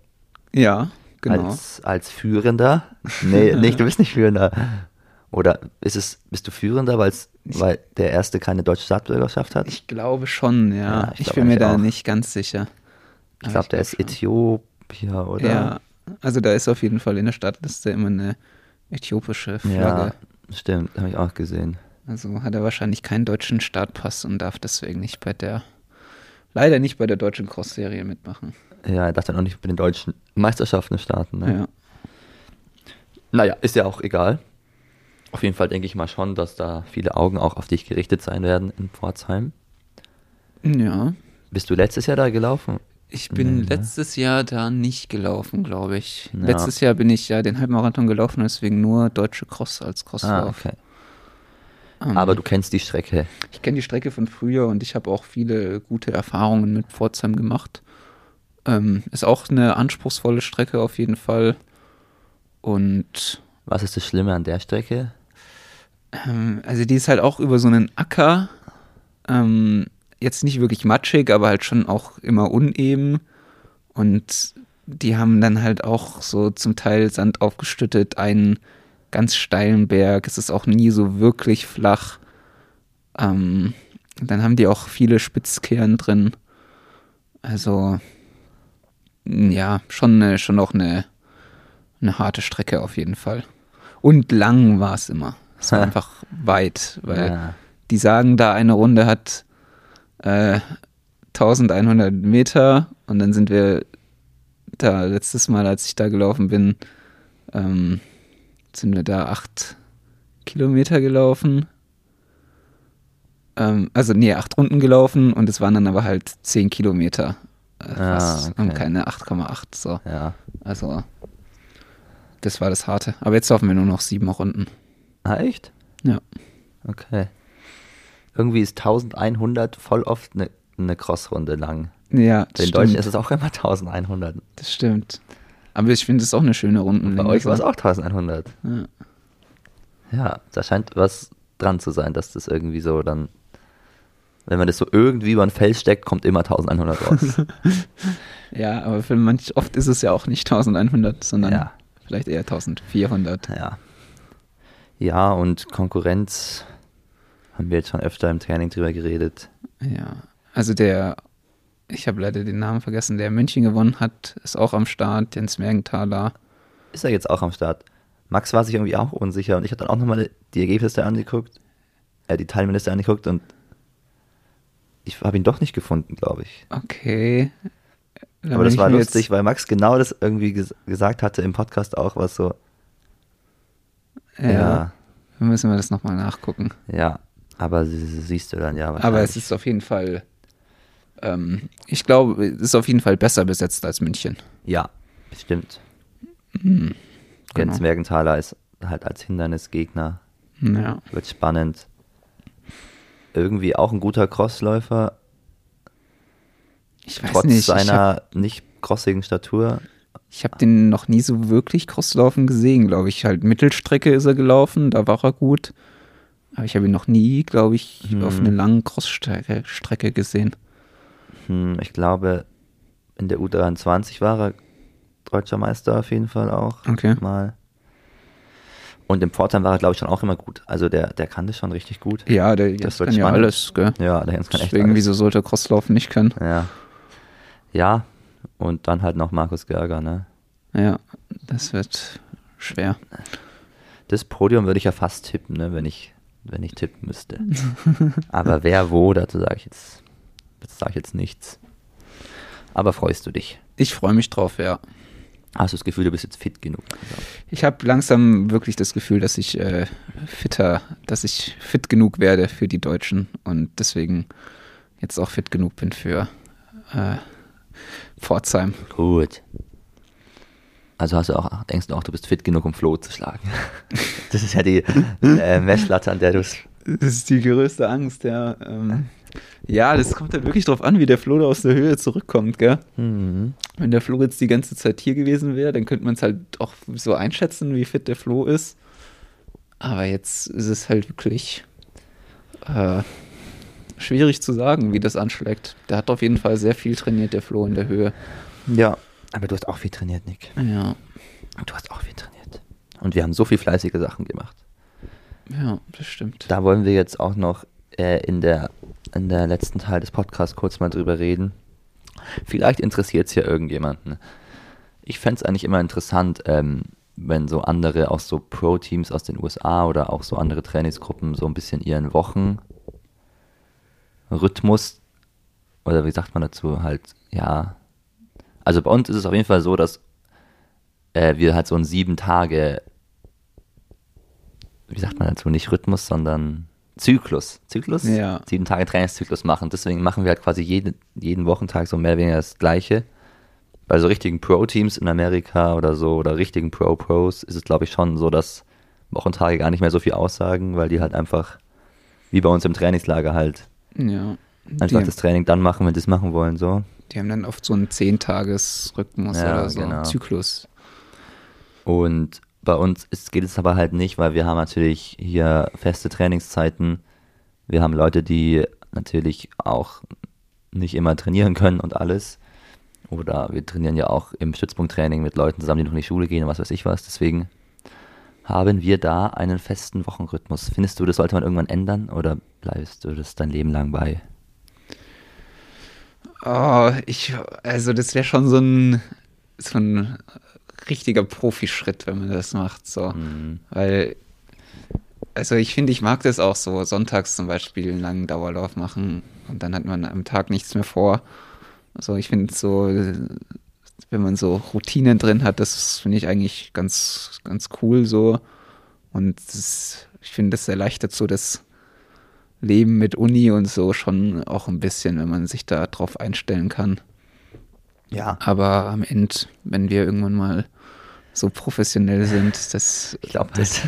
ja, genau. Als, als Führender? Nee, nicht, du bist nicht Führender. Oder ist es, bist du Führender, weil's, weil der Erste keine deutsche Staatsbürgerschaft hat? Ich, Ich glaube schon, ja. Ja, ich ich bin mir da auch. nicht ganz sicher. Aber glaube, der glaub ist. Äthiopier, oder? Ja, also da ist auf jeden Fall in der Startliste immer eine äthiopische Flagge. Ja, stimmt, habe ich auch gesehen. Also hat er wahrscheinlich keinen deutschen Startpass und darf deswegen nicht bei der, leider nicht bei der deutschen Cross-Serie mitmachen. Ja, er darf dann auch nicht bei den deutschen Meisterschaften starten. Ne? Ja. Naja, ist ja auch egal. Auf jeden Fall denke ich mal schon, dass da viele Augen auch auf dich gerichtet sein werden in Pforzheim. Ja. Bist du letztes Jahr da gelaufen? Ich bin Nee, ne? letztes Jahr da nicht gelaufen, glaube ich. Ja. Letztes Jahr bin ich ja den Halbmarathon gelaufen, deswegen nur deutsche Cross als Ah, Crosslauf. okay. Ähm, Aber du kennst die Strecke. Ich kenne die Strecke von früher und ich habe auch viele gute Erfahrungen mit Pforzheim gemacht. Ähm, ist auch eine anspruchsvolle Strecke auf jeden Fall. Und Was ist das Schlimme an der Strecke? ähm, also die ist halt auch über so einen Acker. Ähm, jetzt nicht wirklich matschig, aber halt schon auch immer uneben. Und die haben dann halt auch so zum Teil Sand aufgestüttet, einen ganz steilen Berg. Es ist auch nie so wirklich flach. Ähm, dann haben die auch viele Spitzkehren drin. Also, ja, schon, eine, schon auch eine, eine harte Strecke auf jeden Fall. Und lang war es immer. Es war einfach weit, weil Ja. die sagen, da eine Runde hat äh, 1100 Meter und dann sind wir da letztes Mal, als ich da gelaufen bin, ähm, sind wir da acht Kilometer gelaufen. Ähm, also nee, acht Runden gelaufen und es waren dann aber halt zehn Kilometer. Äh, Ah, fast und okay. keine 8,8 so. Ja. Also das war das Harte. Aber jetzt laufen wir nur noch sieben Runden. Ah, echt? Ja. Okay. Irgendwie ist 1100 voll oft eine ne Crossrunde lang. Ja, Den stimmt. Deutschen ist es auch immer 1100. Das stimmt. Aber ich finde es auch eine schöne Rundenlänge. Bei euch war es auch 1100. Ja. Ja, da scheint was dran zu sein, dass das irgendwie so dann, wenn man das so irgendwie über ein Fels steckt, kommt immer 1100 raus. ja, aber für manch oft ist es ja auch nicht 1100, sondern Ja. vielleicht eher 1400. ja. Ja, und Konkurrenz haben wir jetzt schon öfter im Training drüber geredet. Ja. Also der, ich habe leider den Namen vergessen, der München gewonnen hat, ist auch am Start, Jens Mergenthaler. Ist er jetzt auch am Start? Max war sich irgendwie auch unsicher und ich habe dann auch nochmal die Ergebnisse angeguckt, äh, die Teilnehmerliste angeguckt und ich habe ihn doch nicht gefunden, glaube ich. Okay. Dann Aber das war lustig, weil Max genau das irgendwie ges gesagt hatte im Podcast auch, was so, ja, ja, Dann müssen wir das nochmal nachgucken. ja, aber sie- sie- siehst du dann ja Aber es ist auf jeden Fall, ähm, ich glaube, es ist auf jeden Fall besser besetzt als München. Ja, bestimmt. Mhm. Jens Genau. Mergenthaler ist halt als Hindernisgegner, Ja. wird spannend. Irgendwie auch ein guter Crossläufer, Ich weiß trotz nicht. ich hab- seiner nicht crossigen Statur. Ich habe den noch nie so wirklich Crosslaufen gesehen, glaube ich. Halt Mittelstrecke ist er gelaufen, da war er gut. Aber ich habe ihn noch nie, glaube ich, Hm. auf einer langen Crossstrecke Strecke gesehen. Hm, ich glaube, in der U23 war er deutscher Meister auf jeden Fall auch Okay. mal. Und im Pforzheim war er, glaube ich, schon auch immer gut. Also der, der kann das schon richtig gut. Ja, der Das Jens kann ja spannend. alles, gell? Ja, der Jens kann echt Deswegen, alles. wieso sollte er Crosslaufen nicht können? Ja. Ja, und dann halt noch Markus Gerger, ne? Ja, das wird schwer. Das Podium würde ich ja fast tippen, ne, wenn ich, wenn ich tippen müsste. Aber wer wo, dazu sage ich jetzt, sage ich jetzt nichts. Aber freust du dich? Ich freue mich drauf, ja. Hast du das Gefühl, du bist jetzt fit genug? Ich habe langsam wirklich das Gefühl, dass ich äh, fitter, dass ich fit genug werde für die Deutschen und deswegen jetzt auch fit genug bin für äh, Pforzheim. Gut. Also hast du auch, denkst du auch, du bist fit genug, um Flo zu schlagen? Das ist ja die äh, Messlatte, an der du es. Das ist die größte Angst, ja. Ähm, ja, das kommt halt wirklich drauf an, wie der Flo da aus der Höhe zurückkommt, gell? Mhm. Wenn der Flo jetzt die ganze Zeit hier gewesen wäre, dann könnte man es halt auch so einschätzen, wie fit der Flo ist. Aber jetzt ist es halt wirklich äh, schwierig zu sagen, wie das anschlägt. Der hat auf jeden Fall sehr viel trainiert, der Flo in der Höhe. Ja, aber du hast auch viel trainiert, Nick. Ja, Du hast auch viel trainiert. Und wir haben so viel fleißige Sachen gemacht. ja, das stimmt. Da wollen wir jetzt auch noch äh, in, der, in der letzten Teil des Podcasts kurz mal drüber reden. Vielleicht interessiert es ja irgendjemanden. Ich fände es eigentlich immer interessant, ähm, wenn so andere, auch so Pro-Teams aus den USA oder auch so andere Trainingsgruppen so ein bisschen ihren Wochenrhythmus oder wie sagt man dazu, halt, ja. Also bei uns ist es auf jeden Fall so, dass äh, wir halt so einen sieben Tage, wie sagt man dazu, nicht Rhythmus, sondern Zyklus. Zyklus? Ja. Sieben Tage Trainingszyklus machen. Deswegen machen wir halt quasi jeden, jeden Wochentag so mehr oder weniger das Gleiche. Bei so richtigen Pro-Teams in Amerika oder so oder richtigen Pro-Pros ist es, glaube ich, schon so, dass Wochentage gar nicht mehr so viel aussagen, weil die halt einfach, wie bei uns im Trainingslager halt, Ja. einfach Die, das Training dann machen, wenn sie es machen wollen, so. die haben dann oft so einen 10-Tages-Rhythmus Ja, oder so, genau. Zyklus. Und bei uns ist, geht es aber halt nicht, weil wir haben natürlich hier feste Trainingszeiten. Wir haben Leute, die natürlich auch nicht immer trainieren können und alles. Oder wir trainieren ja auch im Stützpunkttraining mit Leuten zusammen, die noch in die Schule gehen und was weiß ich was. Deswegen haben wir da einen festen Wochenrhythmus. Findest du, das sollte man irgendwann ändern oder bleibst du das dein Leben lang bei? Oh, ich, also das wäre schon so ein, so ein richtiger Profischritt, wenn man das macht, so. Mhm. Weil, also ich finde, ich mag das auch so, sonntags zum Beispiel einen langen Dauerlauf machen und dann hat man am Tag nichts mehr vor. Also ich finde so, wenn man so Routinen drin hat, das finde ich eigentlich ganz, ganz cool so. Und das, ich finde, das erleichtert so das Leben mit Uni und so schon auch ein bisschen, wenn man sich da drauf einstellen kann. Ja. Aber am Ende, wenn wir irgendwann mal so professionell sind, das, Ich glaube, das,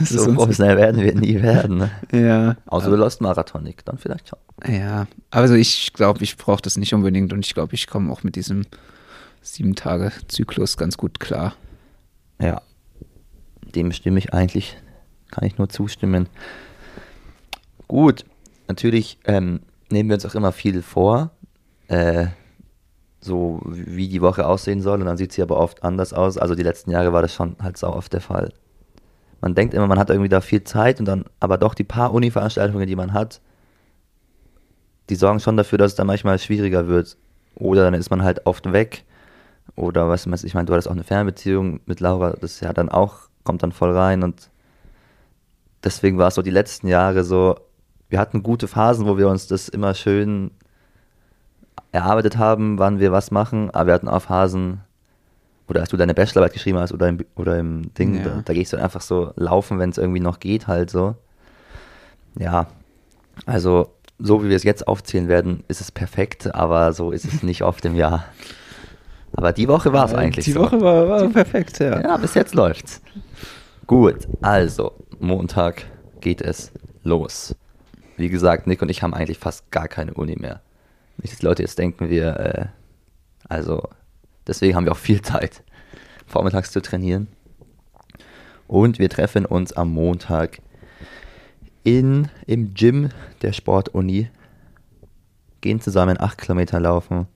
so professionell werden wir nie werden. Ne? ja, Außer du läufst Marathonik, dann vielleicht schon. ja. Also ich glaube, ich brauche das nicht unbedingt und ich glaube, ich komme auch mit diesem sieben Tage Zyklus ganz gut klar. Ja, dem stimme ich eigentlich, kann ich nur zustimmen. Gut, natürlich ähm, nehmen wir uns auch immer viel vor, äh, so wie die Woche aussehen soll und dann sieht sie aber oft anders aus. Also die letzten Jahre war das schon halt sau oft der Fall. Man denkt immer, man hat irgendwie da viel Zeit und dann aber doch die paar Uni-Veranstaltungen, die man hat, die sorgen schon dafür, dass es dann manchmal schwieriger wird. Oder dann ist man halt oft weg. Oder was weiß ich meine, du hattest auch eine Fernbeziehung mit Laura, das ja dann auch, kommt dann voll rein und deswegen war es so die letzten Jahre so, wir hatten gute Phasen, wo wir uns das immer schön erarbeitet haben, wann wir was machen, aber wir hatten auch Phasen, oder als du deine Bachelorarbeit geschrieben hast oder im, oder im Ding, Ja. da, da gehst du einfach so laufen, wenn es irgendwie noch geht, halt so. Ja, also so wie wir es jetzt aufzählen werden, ist es perfekt, aber so ist es nicht oft im Jahr. Aber die Woche war es eigentlich Die so. Woche war, war perfekt, ja. Ja, bis jetzt läuft's. Gut, also Montag geht es los. Wie gesagt, Nick und ich haben eigentlich fast gar keine Uni mehr. Nicht, dass Leute jetzt denken, wir, äh, also deswegen haben wir auch viel Zeit, vormittags zu trainieren. Und wir treffen uns am Montag in, im Gym der Sportuni, gehen zusammen acht Kilometer laufen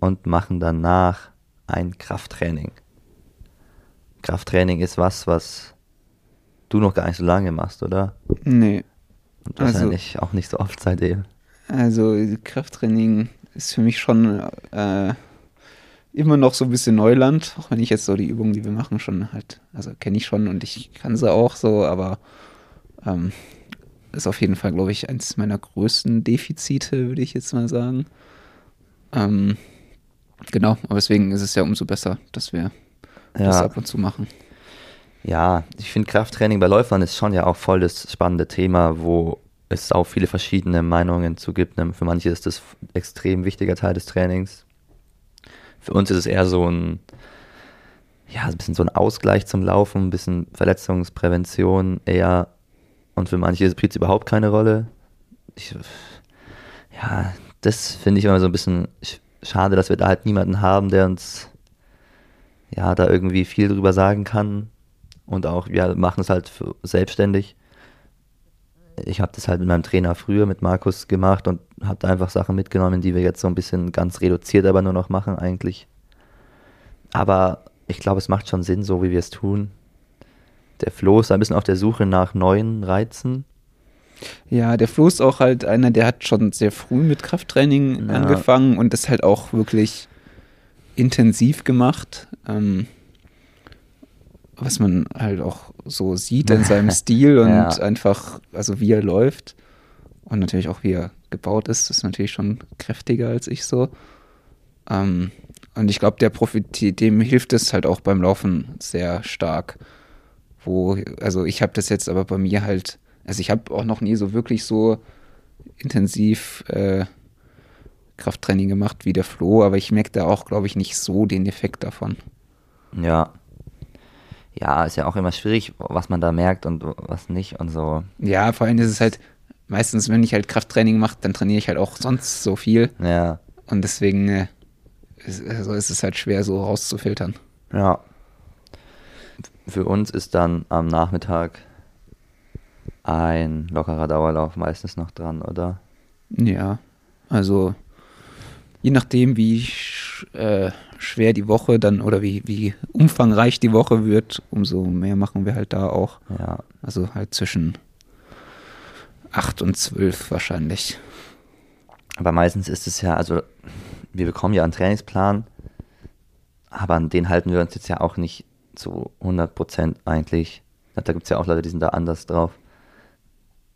und machen danach ein Krafttraining. Krafttraining ist was, was du noch gar nicht so lange machst, oder? Nee. Und Also- wahrscheinlich auch nicht so oft seitdem. Also Krafttraining ist für mich schon äh, immer noch so ein bisschen Neuland, auch wenn ich jetzt so die Übungen, die wir machen, schon halt, also kenne ich schon und ich kann sie auch so, aber ähm, ist auf jeden Fall, glaube ich, eins meiner größten Defizite, würde ich jetzt mal sagen. Ähm, genau, aber deswegen ist es ja umso besser, dass wir ja. das ab und zu machen. Ja, ich finde Krafttraining bei Läufern ist schon ja auch voll das spannende Thema, wo es auch viele verschiedene Meinungen zu gibt. Ne? Für manche ist das extrem wichtiger Teil des Trainings. Für uns ist es eher so ein, ja, ein bisschen so ein Ausgleich zum Laufen, ein bisschen Verletzungsprävention eher. Und für manche spielt es überhaupt keine Rolle. Ich, ja, das finde ich immer so ein bisschen schade, dass wir da halt niemanden haben, der uns ja da irgendwie viel drüber sagen kann. Und auch, wir machen es halt selbstständig ich habe das halt mit meinem Trainer früher, mit Markus gemacht und habe da einfach Sachen mitgenommen, die wir jetzt so ein bisschen ganz reduziert aber nur noch machen eigentlich. Aber ich glaube, es macht schon Sinn, so wie wir es tun. Der Flo ist ein bisschen auf der Suche nach neuen Reizen. Ja, der Flo ist auch halt einer, der hat schon sehr früh mit Krafttraining ja. angefangen und das halt auch wirklich intensiv gemacht. Ähm, was man halt auch so sieht in seinem Stil und ja. einfach, also wie er läuft und natürlich auch wie er gebaut ist, ist natürlich schon kräftiger als ich so. Ähm, und ich glaube, der profitiert, dem hilft es halt auch beim Laufen sehr stark. Wo, also ich habe das jetzt aber bei mir halt, also ich habe auch noch nie so wirklich so intensiv äh, Krafttraining gemacht wie der Flo, aber ich merke da auch, glaube ich, nicht so den Effekt davon. Ja, ja, ist ja auch immer schwierig, was man da merkt und was nicht und so. Ja, vor allem ist es halt, meistens, wenn ich halt Krafttraining mache, dann trainiere ich halt auch sonst so viel. Ja. Und deswegen äh, ist, also ist es halt schwer, so rauszufiltern. Ja. Für uns ist dann am Nachmittag ein lockerer Dauerlauf meistens noch dran, oder? Ja, also je nachdem, wie äh, schwer die Woche dann oder wie, wie umfangreich die Woche wird, umso mehr machen wir halt da auch. Ja. Also halt zwischen 8 und 12 wahrscheinlich. Aber meistens ist es ja, also wir bekommen ja einen Trainingsplan, aber an den halten wir uns jetzt ja auch nicht zu 100 Prozent eigentlich. Da gibt es ja auch Leute, die sind da anders drauf.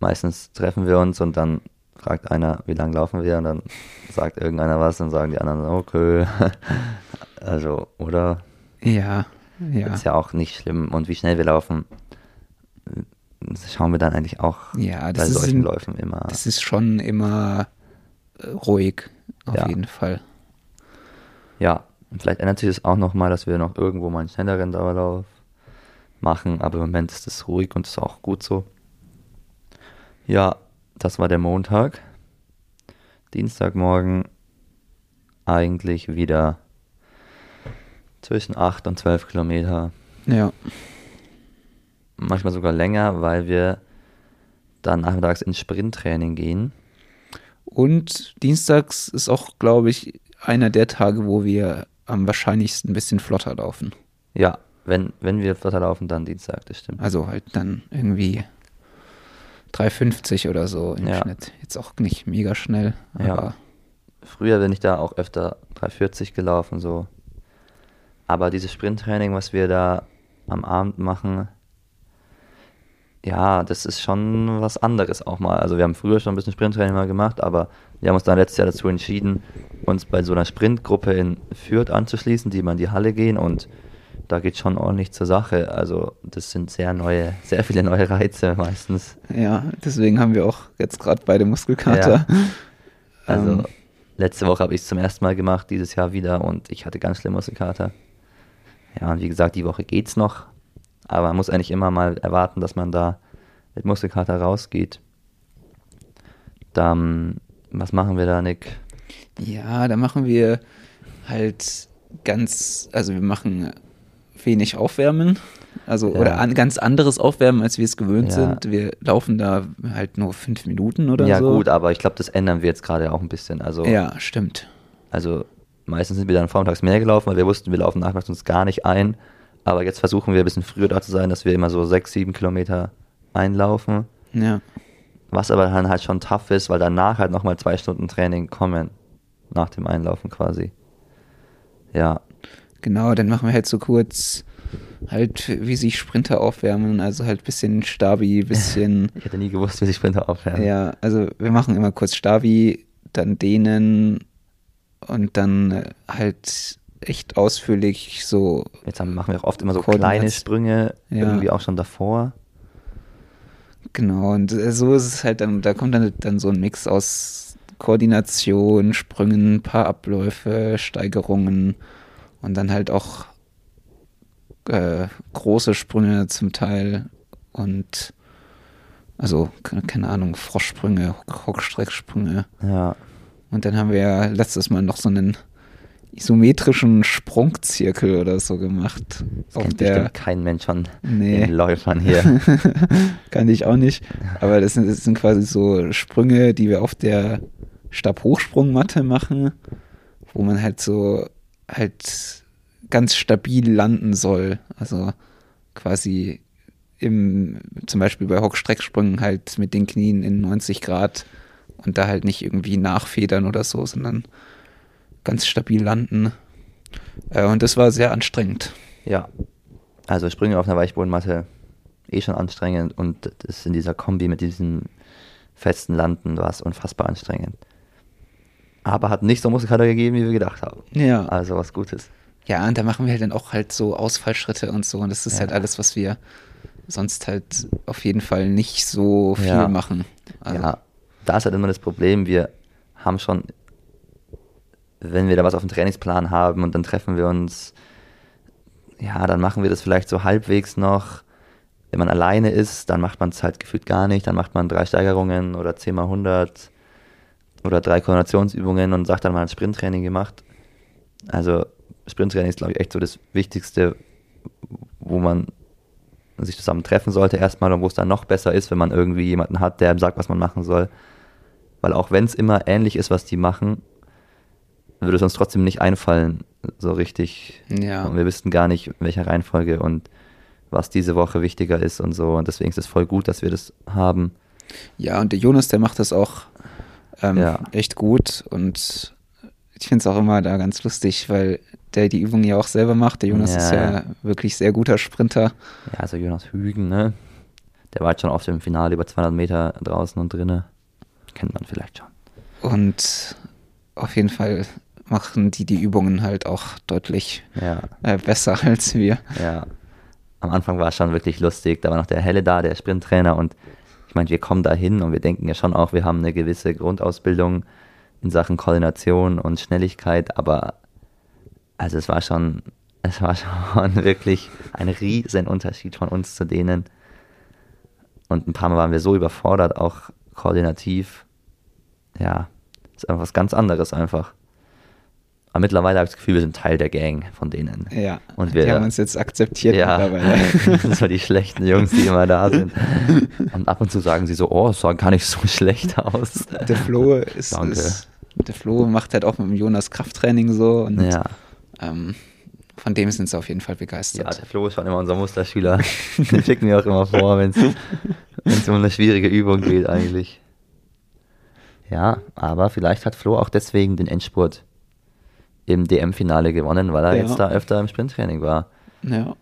Meistens treffen wir uns und dann fragt einer, wie lang laufen wir und dann sagt irgendeiner was und sagen die anderen, okay. also, oder? Ja, ja. Ist ja auch nicht schlimm. Und wie schnell wir laufen, schauen wir dann eigentlich auch ja, bei solchen ein, Läufen immer. Das ist schon immer äh, ruhig, auf ja. jeden Fall. Ja, und vielleicht ändert sich das auch nochmal, dass wir noch irgendwo mal einen schnelleren Dauerlauf machen, aber im Moment ist es ruhig und ist auch gut so. Ja, das war der Montag. Dienstagmorgen eigentlich wieder zwischen 8 und 12 Kilometer. Ja. Manchmal sogar länger, weil wir dann nachmittags ins Sprinttraining gehen. Und dienstags ist auch, glaube ich, einer der Tage, wo wir am wahrscheinlichsten ein bisschen flotter laufen. Ja, wenn, wenn wir flotter laufen, dann Dienstag, das stimmt. Also halt dann irgendwie 3,50 oder so im ja. Schnitt. Jetzt auch nicht mega schnell. ja. Früher bin ich da auch öfter 3,40 gelaufen, so. Aber dieses Sprinttraining, was wir da am Abend machen, ja, das ist schon was anderes auch mal. Also wir haben früher schon ein bisschen Sprinttraining mal gemacht, aber wir haben uns dann letztes Jahr dazu entschieden, uns bei so einer Sprintgruppe in Fürth anzuschließen, die mal in die Halle gehen und da geht schon ordentlich zur Sache. Also das sind sehr neue, sehr viele neue Reize meistens. Ja, deswegen haben wir auch jetzt gerade beide Muskelkater. Ja. Also ähm. letzte Woche habe ich es zum ersten Mal gemacht, dieses Jahr wieder und ich hatte ganz schlimm Muskelkater. Ja, und wie gesagt, die Woche geht's noch, aber man muss eigentlich immer mal erwarten, dass man da mit Muskelkater rausgeht. Dann, was machen wir da, Nick? Ja, da machen wir halt ganz, also wir machen wenig aufwärmen. Also, ja. oder ein ganz anderes Aufwärmen, als wir es gewöhnt ja. sind. Wir laufen da halt nur fünf Minuten oder ja, so. Ja, gut, aber ich glaube, das ändern wir jetzt gerade auch ein bisschen. Also, ja, stimmt. Also, meistens sind wir dann vormittags mehr gelaufen, weil wir wussten, wir laufen nachmittags uns gar nicht ein. Aber jetzt versuchen wir ein bisschen früher da zu sein, dass wir immer so sechs, sieben Kilometer einlaufen. Ja. Was aber dann halt schon tough ist, weil danach halt nochmal zwei Stunden Training kommen. Nach dem Einlaufen quasi. Ja, Genau, dann machen wir halt so kurz halt, wie sich Sprinter aufwärmen, also halt bisschen Stabi, bisschen, ich hätte nie gewusst, wie sich Sprinter aufwärmen. ja, also wir machen immer kurz Stabi, dann dehnen und dann äh, halt echt ausführlich so, Jetzt haben, machen wir auch oft immer so kleine Sprünge, Ja. irgendwie auch schon davor. genau, und äh, so ist es halt dann, da kommt dann, dann so ein Mix aus Koordination, Sprüngen, paar Abläufe, Steigerungen und dann halt auch äh, große Sprünge zum Teil und also, ke- keine Ahnung, Froschsprünge, Hockstrecksprünge. Ja, Und dann haben wir ja letztes Mal noch so einen isometrischen Sprungzirkel oder so gemacht. das kennt der, bestimmt kein Mensch von Nee. den Läufern hier. kann ich auch nicht. Aber das sind, das sind quasi so Sprünge, die wir auf der Stabhochsprungmatte machen, wo man halt so halt ganz stabil landen soll. Also quasi im, zum Beispiel bei Hockstrecksprüngen halt mit den Knien in 90 Grad und da halt nicht irgendwie nachfedern oder so, sondern ganz stabil landen. Äh, und das war sehr anstrengend. ja, also Sprünge auf einer Weichbodenmatte eh schon anstrengend und das in dieser Kombi mit diesem festen Landen war es unfassbar anstrengend. Aber hat nicht so Muskelkater gegeben, wie wir gedacht haben. Ja. Also was Gutes. Ja, und da machen wir halt dann auch halt so Ausfallschritte und so. Und das ist Ja. halt alles, was wir sonst halt auf jeden Fall nicht so viel Ja. machen. Also, ja, da ist halt immer das Problem, wir haben schon, wenn wir da was auf dem Trainingsplan haben und dann treffen wir uns, ja, dann machen wir das vielleicht so halbwegs noch. Wenn man alleine ist, dann macht man es halt gefühlt gar nicht, dann macht man drei Steigerungen oder 10 mal 100 oder drei Koordinationsübungen und sagt dann mal ein Sprinttraining gemacht. Also Sprinttraining ist, glaube ich, echt so das Wichtigste, wo man sich zusammen treffen sollte erstmal und wo es dann noch besser ist, wenn man irgendwie jemanden hat, der ihm sagt, was man machen soll. Weil auch wenn es immer ähnlich ist, was die machen, würde es uns trotzdem nicht einfallen, so richtig. Ja. Und wir wüssten gar nicht, in welcher Reihenfolge und was diese Woche wichtiger ist und so. Und deswegen ist es voll gut, dass wir das haben. ja, und der Jonas, der macht das auch ähm, Ja. echt gut. Und ich finde es auch immer da ganz lustig, weil der die Übung ja auch selber macht. Der Jonas Ja, ist ja, wirklich sehr guter Sprinter. Ja, also Jonas Hügen, ne? Der war jetzt schon oft im Finale über 200 Meter draußen und drinne. Kennt man vielleicht schon. Und auf jeden Fall machen die die Übungen halt auch deutlich Ja. äh, besser als wir. Ja, am Anfang war es schon wirklich lustig. Da war noch der Helle da, der Sprinttrainer. Und ich meine, wir kommen da hin und wir denken ja schon auch, wir haben eine gewisse Grundausbildung in Sachen Koordination und Schnelligkeit. Aber also es war schon, es war schon wirklich ein riesen Unterschied von uns zu denen. Und ein paar Mal waren wir so überfordert, auch koordinativ. Ja, ist einfach was ganz anderes einfach. Aber mittlerweile habe ich das Gefühl, wir sind Teil der Gang von denen. Ja, Und wir- die haben uns jetzt akzeptiert Ja, mittlerweile. so die schlechten Jungs, die immer da sind. Und ab und zu sagen sie so, oh, es sah gar nicht so schlecht aus. Der Flo ist, ist der Flo macht halt auch mit dem Jonas Krafttraining so und Ja, ähm, von dem sind sie auf jeden Fall ja, begeistert. der Flo ist schon immer unser Musterschüler. Den schicken wir auch immer vor, wenn es um eine schwierige Übung geht eigentlich. Ja, aber vielleicht hat Flo auch deswegen den Endspurt im DM-Finale gewonnen, weil er Ja. jetzt da öfter im Sprinttraining war. ja.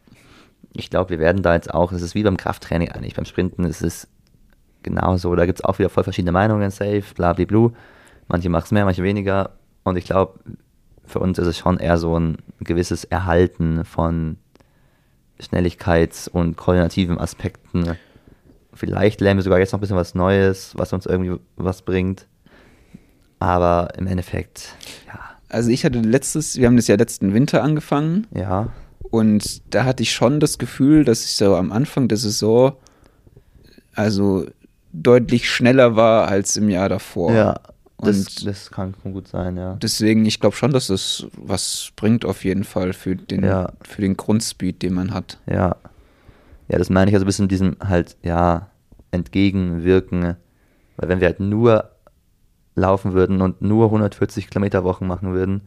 ich glaube, wir werden da jetzt auch, es ist wie beim Krafttraining eigentlich, beim Sprinten ist es genauso, da gibt es auch wieder voll verschiedene Meinungen, safe, bla bla bla. Manche machen es mehr, manche weniger. Und ich glaube, für uns ist es schon eher so ein gewisses Erhalten von Schnelligkeits- und koordinativen Aspekten. Vielleicht lernen wir sogar jetzt noch ein bisschen was Neues, was uns irgendwie was bringt. Aber im Endeffekt, ja, Also ich hatte letztes, wir haben das ja letzten Winter angefangen ja, und da hatte ich schon das Gefühl, dass ich so am Anfang der Saison also deutlich schneller war als im Jahr davor. ja, das, Und das kann gut sein, ja. deswegen, ich glaube schon, dass das was bringt auf jeden Fall für den, Ja. für den Grundspeed, den man hat. Ja. Ja, das meine ich also ein bisschen diesem halt, ja, entgegenwirken. Weil wenn wir halt nur laufen würden und nur 140 Kilometer Wochen machen würden,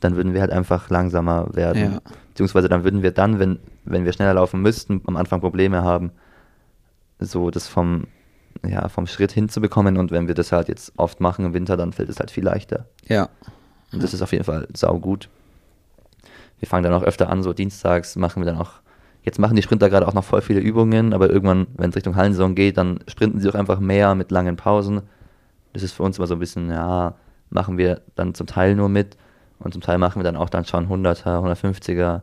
dann würden wir halt einfach langsamer werden. Ja. Beziehungsweise dann würden wir dann, wenn, wenn wir schneller laufen müssten, am Anfang Probleme haben, so das vom, ja, vom Schritt hinzubekommen. Und wenn wir das halt jetzt oft machen im Winter, dann fällt es halt viel leichter. Ja. Und das ist auf jeden Fall saugut. wir fangen dann auch öfter an, so dienstags machen wir dann auch, jetzt machen die Sprinter gerade auch noch voll viele Übungen, aber irgendwann, wenn es Richtung Hallensaison geht, dann sprinten sie auch einfach mehr mit langen Pausen. Das ist für uns immer so ein bisschen, ja, machen wir dann zum Teil nur mit und zum Teil machen wir dann auch dann schon 100er, 150er.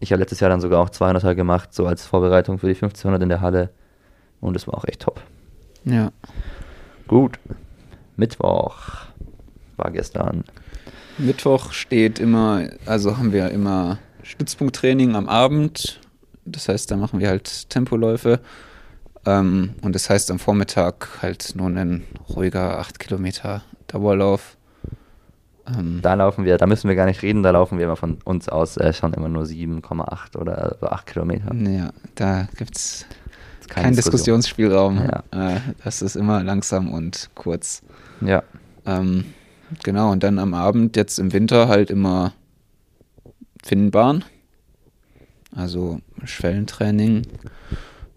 Ich habe letztes Jahr dann sogar auch 200er gemacht, so als Vorbereitung für die 1500 in der Halle und das war auch echt top. Ja. Gut, Mittwoch war gestern. Mittwoch steht immer, also haben wir immer Stützpunkttraining am Abend. Das heißt, da machen wir halt Tempoläufe. Ähm, und das heißt am Vormittag halt nur ein ruhiger 8 Kilometer Dauerlauf. Ähm, da laufen wir, da müssen wir gar nicht reden, da laufen wir immer von uns aus äh, schon immer nur 7,8 oder 8 Kilometer. Ja, da gibt es keinen Diskussion. Diskussionsspielraum. Ja. Äh, das ist immer langsam und kurz. Ja. Ähm, Genau, und dann am Abend jetzt im Winter halt immer Finnbahn. Also Schwellentraining.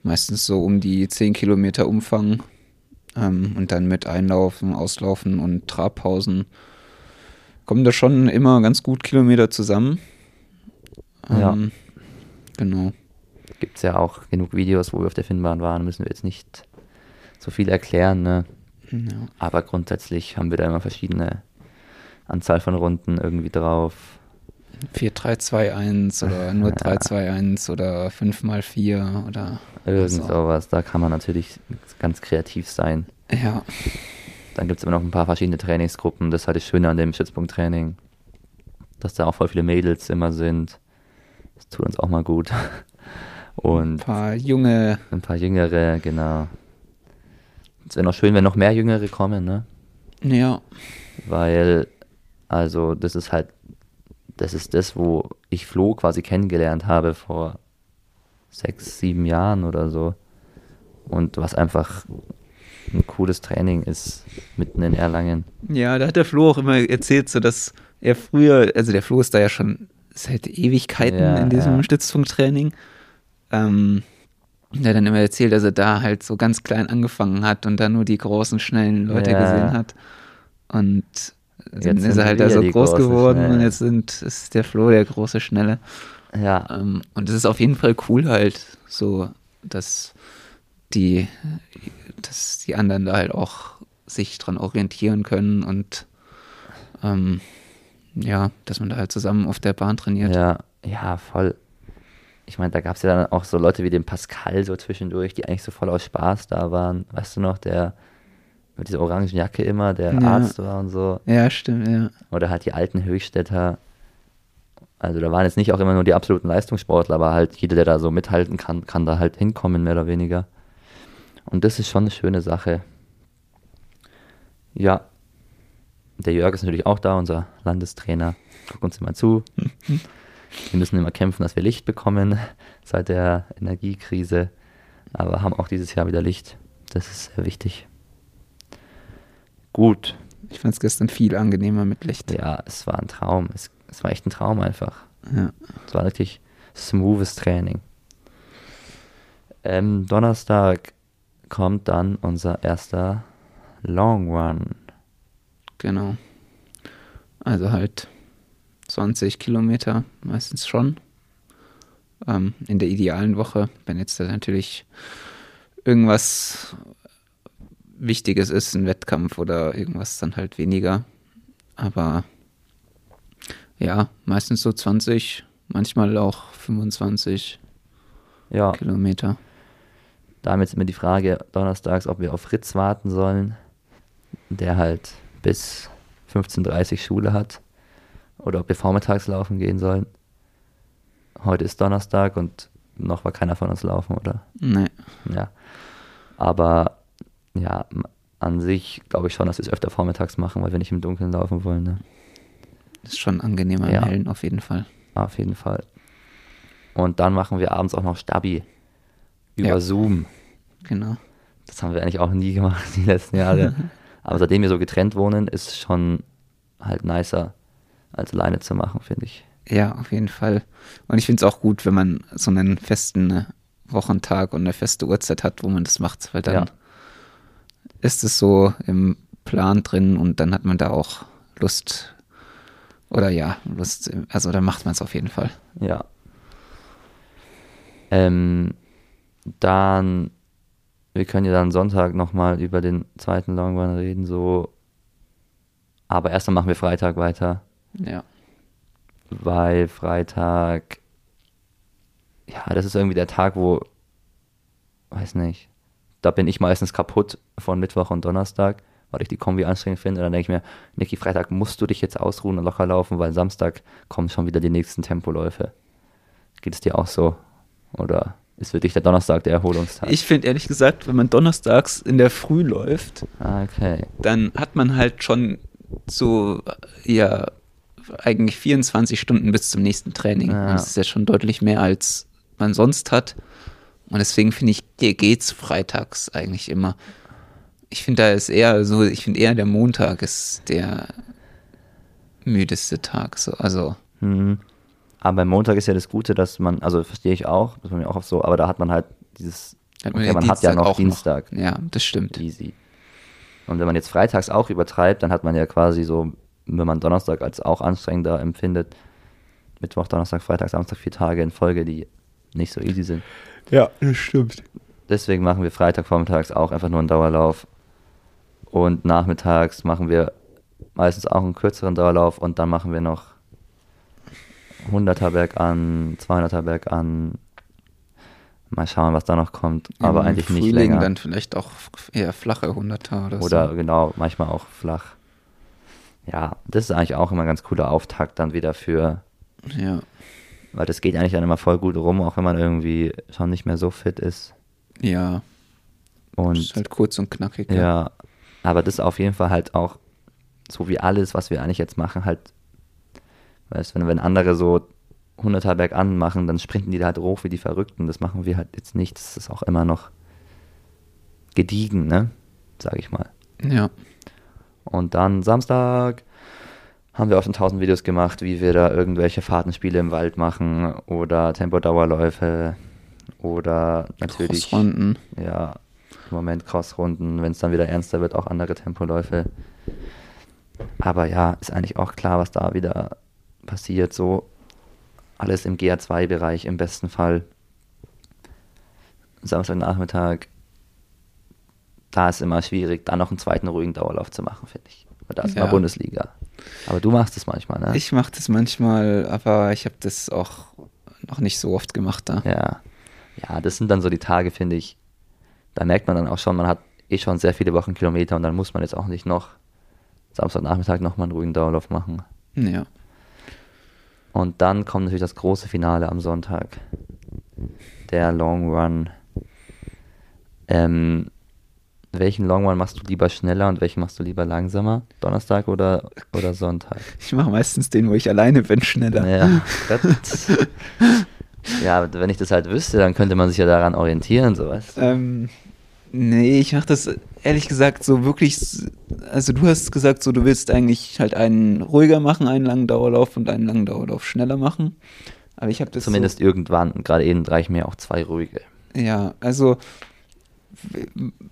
Meistens so um die 10 Kilometer Umfang. Ähm, und dann mit Einlaufen, Auslaufen und Trabpausen kommen da schon immer ganz gut Kilometer zusammen. Ähm, ja. Genau. Gibt es ja auch genug Videos, wo wir auf der Finnbahn waren, müssen wir jetzt nicht so viel erklären. Ne? Ja. Aber grundsätzlich haben wir da immer verschiedene Anzahl von Runden irgendwie drauf. 4-3-2-1 oder nur 3-2-1 oder 5x4 oder irgend so. sowas. Da kann man natürlich ganz kreativ sein. Ja. Dann gibt es immer noch ein paar verschiedene Trainingsgruppen. Das ist halt das Schöne an dem Stützpunkttraining, dass da auch voll viele Mädels immer sind. Das tut uns auch mal gut. Und ein paar junge. Ein paar jüngere, genau. Es wäre noch schön, wenn noch mehr Jüngere kommen, ne? Ja. Weil, also, das ist halt, das ist das, wo ich Flo quasi kennengelernt habe vor sechs, sieben Jahren oder so. Und was einfach ein cooles Training ist, mitten in Erlangen. Ja, da hat der Flo auch immer erzählt, so dass er früher, also der Flo ist da ja schon seit Ewigkeiten ja, in diesem ja. Stützpunkttraining. Ähm, der dann immer erzählt, dass er da halt so ganz klein angefangen hat und dann nur die großen, schnellen Leute ja. gesehen hat. Und jetzt ist er halt da so groß geworden Schnelle. und jetzt sind, ist der Flo der große, schnelle. Ja. Ähm, und es ist auf jeden Fall cool halt, so, dass die, dass die anderen da halt auch sich dran orientieren können und ähm, ja, dass man da halt zusammen auf der Bahn trainiert. Ja, ja, voll ich meine, da gab es ja dann auch so Leute wie den Pascal so zwischendurch, die eigentlich so voll aus Spaß da waren. Weißt du noch, der mit dieser orangen Jacke immer, der ja. Arzt war und so. Ja, stimmt, ja. Oder halt die alten Höchstädter. Also da waren jetzt nicht auch immer nur die absoluten Leistungssportler, aber halt jeder, der da so mithalten kann, kann da halt hinkommen, mehr oder weniger. Und das ist schon eine schöne Sache. Ja. Der Jörg ist natürlich auch da, unser Landestrainer. Guck uns immer zu. Wir müssen immer kämpfen, dass wir Licht bekommen seit der Energiekrise, aber haben auch dieses Jahr wieder Licht. Das ist sehr wichtig. Gut. Ich fand es gestern viel angenehmer mit Licht. Ja, es war ein Traum. Es, es war echt ein Traum einfach. Ja. Es war wirklich smoothes Training. Ähm, Donnerstag kommt dann unser erster Long Run. Genau. Also halt 20 Kilometer meistens schon. Ähm, in der idealen Woche, wenn jetzt da natürlich irgendwas Wichtiges ist, ein Wettkampf oder irgendwas, dann halt weniger. Aber ja, meistens so 20, manchmal auch 25 ja. Kilometer. Damit ist immer die Frage donnerstags, ob wir auf Fritz warten sollen, der halt bis 15.30 Uhr Schule hat oder ob wir vormittags laufen gehen sollen. Heute ist Donnerstag und noch war keiner von uns laufen, oder? Nee. Ja. Aber ja, an sich glaube ich schon, dass wir es öfter vormittags machen, weil wir nicht im Dunkeln laufen wollen. Ne? Ist schon angenehmer ja. im Hellen, auf jeden Fall. Auf jeden Fall. Und dann machen wir abends auch noch Stabi über ja. Zoom. Genau. Das haben wir eigentlich auch nie gemacht die letzten Jahre. Aber seitdem wir so getrennt wohnen, ist schon halt nicer, als alleine zu machen, finde ich. Ja, auf jeden Fall. Und ich finde es auch gut, wenn man so einen festen Wochentag und eine feste Uhrzeit hat, wo man das macht, weil dann ja. Ist es so im Plan drin und dann hat man da auch Lust Oder ja, Lust, also dann macht man es auf jeden Fall. Ja. Ähm, dann, wir können ja dann Sonntag nochmal über den zweiten Long Run reden, so. Aber erstmal machen wir Freitag weiter, Ja. weil Freitag, ja, das ist irgendwie der Tag, wo, weiß nicht, da bin ich meistens kaputt von Mittwoch und Donnerstag, weil ich die Kombi anstrengend finde. Und dann denke ich mir, Niki, Freitag musst du dich jetzt ausruhen und locker laufen, weil Samstag kommen schon wieder die nächsten Tempoläufe. Geht es dir auch so? Oder ist für dich der Donnerstag der Erholungstag? Ich finde ehrlich gesagt, wenn man donnerstags in der Früh läuft, Ah, okay. dann hat man halt schon so, ja, eigentlich 24 Stunden bis zum nächsten Training. Ja. Das ist ja schon deutlich mehr, als man sonst hat. Und deswegen finde ich, dir geht's freitags eigentlich immer. Ich finde, da ist eher so, ich finde eher der Montag ist der müdeste Tag. So. Also, Mhm. Aber beim Montag ist ja das Gute, dass man, also verstehe ich auch, das ist mir auch oft so, aber da hat man halt dieses, Hat man okay, ja man hat ja Dienstag noch auch noch. Dienstag. ja, das stimmt. Easy. Und wenn man jetzt freitags auch übertreibt, dann hat man ja quasi so, wenn man Donnerstag als auch anstrengender empfindet, Mittwoch, Donnerstag, Freitag, Samstag, vier Tage in Folge, die nicht so easy sind. Ja, das stimmt. Deswegen machen wir Freitag vormittags auch einfach nur einen Dauerlauf. Und nachmittags machen wir meistens auch einen kürzeren Dauerlauf und dann machen wir noch 100er Berg an, 200er Berg an. Mal schauen, was da noch kommt. Aber Im eigentlich nicht Frühling länger. dann vielleicht auch eher flache Hunderter oder, Oder so. genau, manchmal auch flach. Ja, das ist eigentlich auch immer ein ganz cooler Auftakt dann wieder für, Ja, weil das geht eigentlich dann immer voll gut rum, auch wenn man irgendwie schon nicht mehr so fit ist. ja, Und ist halt kurz und knackig. Ja, aber das ist auf jeden Fall halt auch so wie alles, was wir eigentlich jetzt machen, halt, weißt wenn, wenn andere so 100er bergan machen, dann sprinten die da halt hoch wie die Verrückten. Das machen wir halt jetzt nicht. Das ist auch immer noch gediegen, ne? Sag ich mal. Ja, Und dann Samstag haben wir auch schon tausend Videos gemacht, wie wir da irgendwelche Fahrtenspiele im Wald machen oder Tempodauerläufe oder natürlich Crossrunden. ja, im Moment Crossrunden, wenn es dann wieder ernster wird, auch andere Tempoläufe. Aber ja, ist eigentlich auch klar, was da wieder passiert. So alles im GA2-Bereich im besten Fall. Samstagnachmittag, da ist immer schwierig, da noch einen zweiten ruhigen Dauerlauf zu machen, finde ich. Weil da ist Ja. immer Bundesliga. Aber du machst es manchmal, ne? Ich mache das manchmal, aber ich habe das auch noch nicht so oft gemacht da. Ja. Ja, das sind dann so die Tage, finde ich. Da merkt man dann auch schon, man hat eh schon sehr viele Wochenkilometer und dann muss man jetzt auch nicht noch Samstagnachmittag nochmal einen ruhigen Dauerlauf machen. Ja. Und dann kommt natürlich das große Finale am Sonntag. Der Long Run. Ähm, welchen Long Run machst du lieber schneller und welchen machst du lieber langsamer? Donnerstag oder, oder Sonntag? Ich mache meistens den, wo ich alleine bin, schneller. Ja, ja, wenn ich das halt wüsste, dann könnte man sich ja daran orientieren, sowas. Ähm, nee, ich mache das ehrlich gesagt so wirklich, also du hast gesagt, so du willst eigentlich halt einen ruhiger machen, einen langen Dauerlauf und einen langen Dauerlauf schneller machen. Aber ich habe das Zumindest irgendwann. Und Gerade eben reichen mir auch zwei ruhige. so, ja, also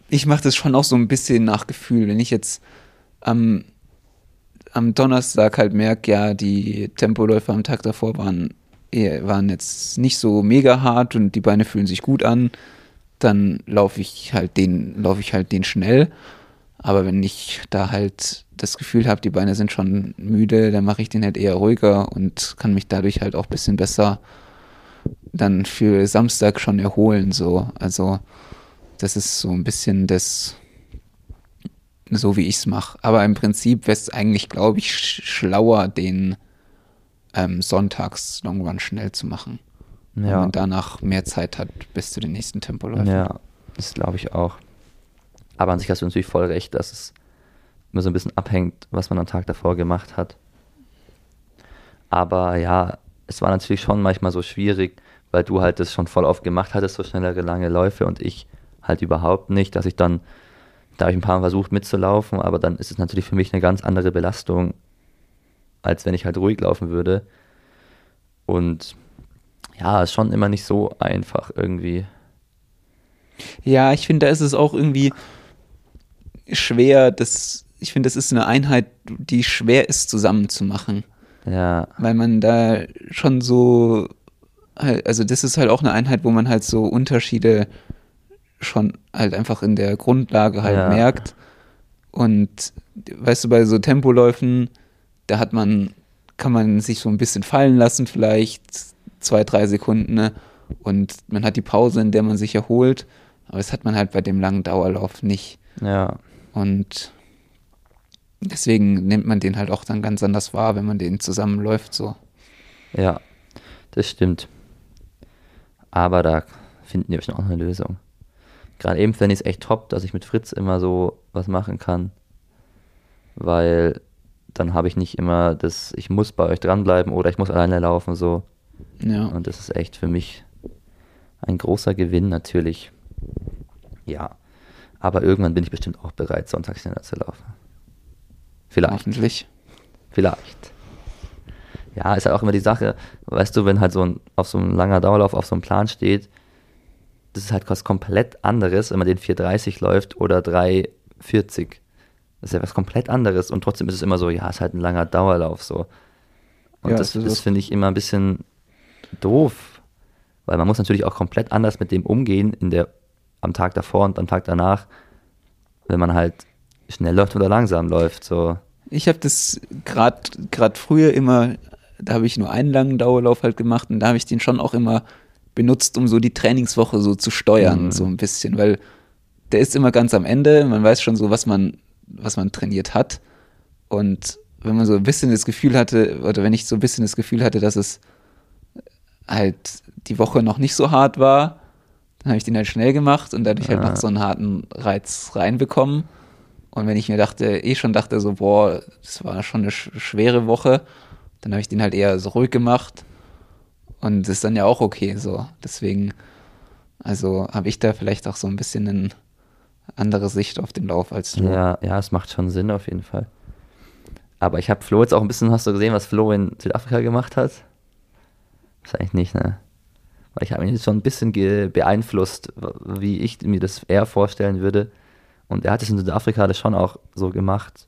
ich mache das schon auch so ein bisschen nach Gefühl, wenn ich jetzt am am Donnerstag halt merke, ja, die Tempoläufe am Tag davor waren, eher, waren jetzt nicht so mega hart und die Beine fühlen sich gut an, dann laufe ich halt den, laufe ich halt den schnell. Aber wenn ich da halt das Gefühl habe, die Beine sind schon müde, dann mache ich den halt eher ruhiger und kann mich dadurch halt auch ein bisschen besser dann für Samstag schon erholen. So. Also das ist so ein bisschen das, so wie ich es mache. Aber im Prinzip wäre es eigentlich, glaube ich, sch schlauer, den ähm, Sonntags Long Run schnell zu machen. Wenn Ja. man danach mehr Zeit hat bis zu den nächsten Tempoläufen. Ja, das glaube ich auch. Aber an sich hast du natürlich voll recht, dass es immer so ein bisschen abhängt, was man am Tag davor gemacht hat. Aber ja, es war natürlich schon manchmal so schwierig, weil du halt das schon voll oft gemacht hattest, so schnellere lange Läufe und ich halt überhaupt nicht, dass ich dann, da habe ich ein paar Mal versucht mitzulaufen, aber dann ist es natürlich für mich eine ganz andere Belastung, als wenn ich halt ruhig laufen würde. Und ja, ist schon immer nicht so einfach irgendwie. Ja, ich finde, da ist es auch irgendwie schwer, das, ich finde, das ist eine Einheit, die schwer ist zusammen zu machen. Ja. weil man da schon so, also das ist halt auch eine Einheit, wo man halt so Unterschiede schon halt einfach in der Grundlage halt Ja. merkt. Und weißt du, bei so Tempoläufen, da hat man, kann man sich so ein bisschen fallen lassen, vielleicht zwei, drei Sekunden, ne? und man hat die Pause, in der man sich erholt. Aber das hat man halt bei dem langen Dauerlauf nicht. Ja. Und deswegen nimmt man den halt auch dann ganz anders wahr, wenn man den zusammenläuft, so. Ja. Das stimmt. Aber da finden wir bestimmt auch eine Lösung. Gerade eben fände ich es echt top, dass ich mit Fritz immer so was machen kann. Weil dann habe ich nicht immer das, ich muss bei euch dranbleiben oder ich muss alleine laufen, so. Ja. Und das ist echt für mich ein großer Gewinn natürlich. Ja. Aber irgendwann bin ich bestimmt auch bereit, Sonntag schneller zu laufen. Vielleicht. Hoffentlich. Vielleicht. Ja, ist halt auch immer die Sache, weißt du, wenn halt so ein, auf so ein langer Dauerlauf auf so einem Plan steht, das ist halt was komplett anderes, wenn man den 430 läuft oder 340. Das ist ja was komplett anderes und trotzdem ist es immer so, ja, ist halt ein langer Dauerlauf so. Und Ja, das, das finde ich immer ein bisschen doof, weil man muss natürlich auch komplett anders mit dem umgehen in der, am Tag davor und am Tag danach, wenn man halt schnell läuft oder langsam läuft, so. Ich habe das gerade gerade früher immer, da habe ich nur einen langen Dauerlauf halt gemacht und da habe ich den schon auch immer benutzt, um so die Trainingswoche so zu steuern, Mhm. so ein bisschen, weil der ist immer ganz am Ende, man weiß schon so, was man, was man trainiert hat. Und wenn man so ein bisschen das Gefühl hatte, oder wenn ich so ein bisschen das Gefühl hatte, dass es halt die Woche noch nicht so hart war, dann habe ich den halt schnell gemacht und dadurch halt Ah. noch so einen harten Reiz reinbekommen. Und wenn ich mir dachte, eh schon dachte so, boah, das war schon eine sch schwere Woche, dann habe ich den halt eher so ruhig gemacht. Und das ist dann ja auch okay so. Deswegen, also habe ich da vielleicht auch so ein bisschen eine andere Sicht auf den Lauf als du. Ja, ja, es macht schon Sinn auf jeden Fall. Aber ich habe Flo jetzt auch ein bisschen, hast du gesehen, was Flo in Südafrika gemacht hat? Wahrscheinlich nicht, ne? Weil ich habe ihn jetzt schon ein bisschen beeinflusst, wie ich mir das eher vorstellen würde. Und er hat es in Südafrika das schon auch so gemacht.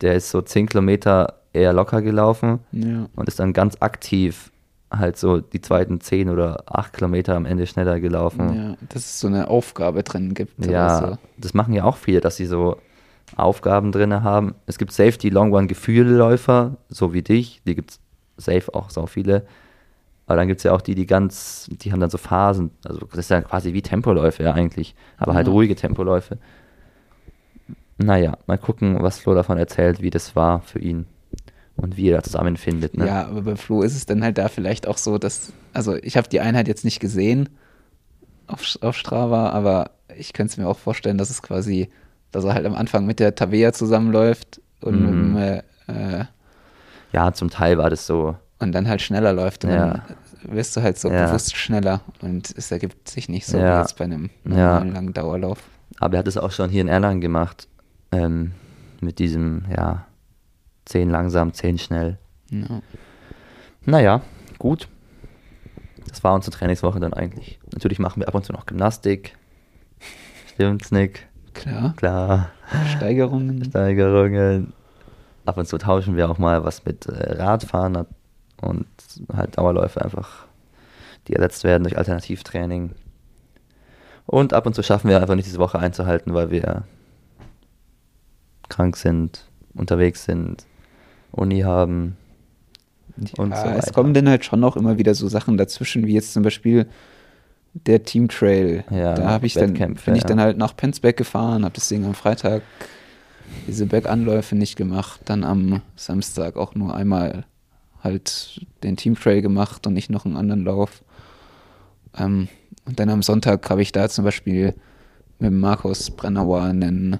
Der ist so 10 Kilometer eher locker gelaufen Ja. und ist dann ganz aktiv halt so die zweiten 10 oder 8 Kilometer am Ende schneller gelaufen. ja, dass es so eine Aufgabe drin gibt. Ja, so. das machen ja auch viele, dass sie so Aufgaben drin haben. Es gibt safe die Long Run Gefühlläufer, so wie dich, die gibt es safe auch so viele. Aber dann gibt es ja auch die, die ganz, die haben dann so Phasen. Also das ist ja quasi wie Tempoläufe ja eigentlich, aber halt Ja. ruhige Tempoläufe. Naja, mal gucken, was Flo davon erzählt, wie das war für ihn und wie er da zusammenfindet. Ne? Ja, aber bei Flo ist es dann halt da vielleicht auch so, dass, also ich habe die Einheit jetzt nicht gesehen auf, auf Strava, aber ich könnte es mir auch vorstellen, dass es quasi, dass er halt am Anfang mit der Tabea zusammenläuft und, Mhm. mit, dem, äh, ja, zum Teil war das so. und dann halt schneller läuft und Ja. dann wirst du halt so Ja. bewusst schneller und es ergibt sich nicht so Ja. wie jetzt bei einem normalen langen Dauerlauf. Aber er hat es auch schon hier in Erlangen gemacht. Ähm, mit diesem, ja, 10 langsam, 10 schnell. Ja. Naja, gut. Das war unsere Trainingswoche dann eigentlich. Natürlich machen wir ab und zu noch Gymnastik. Stimmt's, Nick? Klar, Klar. Steigerungen. Steigerungen. Ab und zu tauschen wir auch mal was mit äh, Radfahren und halt Dauerläufe einfach, die ersetzt werden durch Alternativtraining. Und ab und zu schaffen wir einfach nicht diese Woche einzuhalten, weil wir krank sind, unterwegs sind, Uni haben und ja, so es kommen dann halt schon auch immer wieder so Sachen dazwischen, wie jetzt zum Beispiel der Team Trail. Ja, da habe ich dann, bin ich dann halt nach Penzberg gefahren, habe deswegen am Freitag diese Berganläufe nicht gemacht, dann am Samstag auch nur einmal halt den Team Trail gemacht und nicht noch einen anderen Lauf. Ähm, und dann am Sonntag habe ich da zum Beispiel mit Markus Brennauer einen,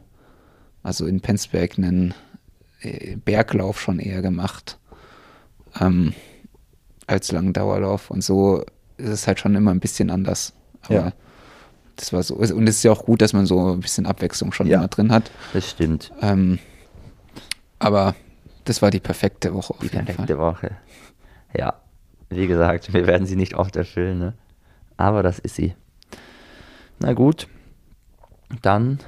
also in Penzberg einen Berglauf schon eher gemacht ähm, als langen Dauerlauf. Und so ist es halt schon immer ein bisschen anders. Aber Ja. das war so. Und es ist ja auch gut, dass man so ein bisschen Abwechslung schon Ja. immer drin hat. Das stimmt. Ähm, aber das war die perfekte Woche Die perfekte Fall. Woche. Ja, wie gesagt, wir werden sie nicht oft erfüllen, ne? aber das ist sie. Na gut, dann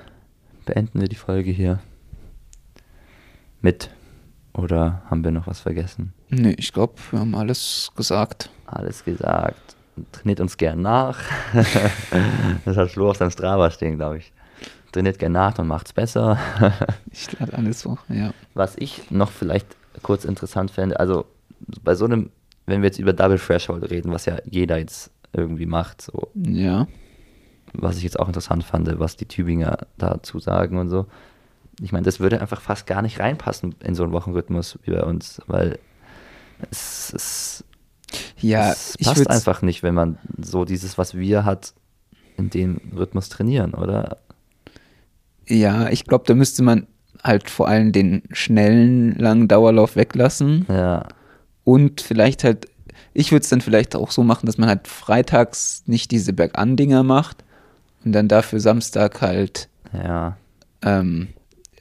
beenden wir die Folge hier mit Oder haben wir noch was vergessen? Nee, ich glaube, wir haben alles gesagt. Alles gesagt. Trainiert uns gern nach. das hat Flo auf seinem Strava stehen, glaube ich. Trainiert gern nach und macht's besser. ich lade alles so, ja. Was ich noch vielleicht kurz interessant fände, also bei so einem, wenn wir jetzt über Double Threshold reden, was ja jeder jetzt irgendwie macht, so. Ja. Was ich jetzt auch interessant fand, was die Tübinger dazu sagen und so. Ich meine, das würde einfach fast gar nicht reinpassen in so einen Wochenrhythmus wie bei uns, weil es, es, ja, es passt einfach nicht, wenn man so dieses, was wir hat, in dem Rhythmus trainieren, oder? Ja, ich glaube, da müsste man halt vor allem den schnellen, langen Dauerlauf weglassen. Ja. Und vielleicht halt, ich würde es dann vielleicht auch so machen, dass man halt freitags nicht diese Bergan-Dinger macht und dann dafür Samstag halt ja. ähm,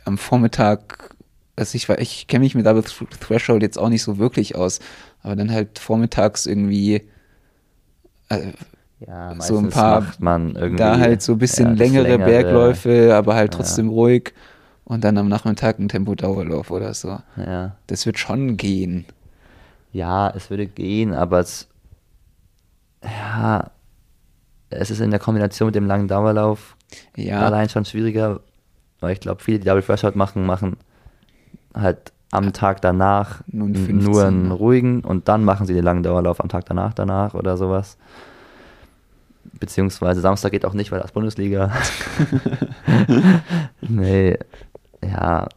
am Vormittag, also ich, ich kenne mich mit Double Threshold jetzt auch nicht so wirklich aus, aber dann halt vormittags irgendwie äh, ja, so ein paar, macht man irgendwie, da halt so ein bisschen ja, längere, längere, Bergläufe, aber halt trotzdem ja. ruhig und dann am Nachmittag ein Tempodauerlauf oder so. Ja. Das wird schon gehen. Ja, es würde gehen, aber es, ja, es ist in der Kombination mit dem langen Dauerlauf ja. allein schon schwieriger, weil ich glaube, viele, die Double Threshold machen, machen halt am Tag danach nur, 15, nur einen ruhigen und dann machen sie den langen Dauerlauf am Tag danach danach oder sowas. Beziehungsweise Samstag geht auch nicht, weil das Bundesliga. nee, ja,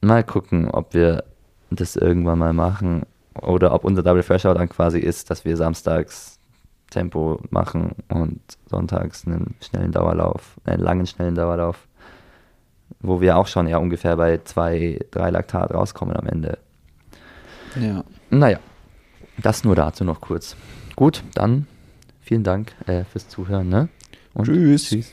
mal gucken, ob wir das irgendwann mal machen oder ob unser Double Threshold dann quasi ist, dass wir samstags Tempo machen und sonntags einen schnellen Dauerlauf, einen langen schnellen Dauerlauf, wo wir auch schon ja ungefähr bei zwei, drei Laktat rauskommen am Ende. Ja. Naja, das nur dazu noch kurz. Gut, dann vielen Dank äh, fürs Zuhören. Ne? Und tschüss. tschüss.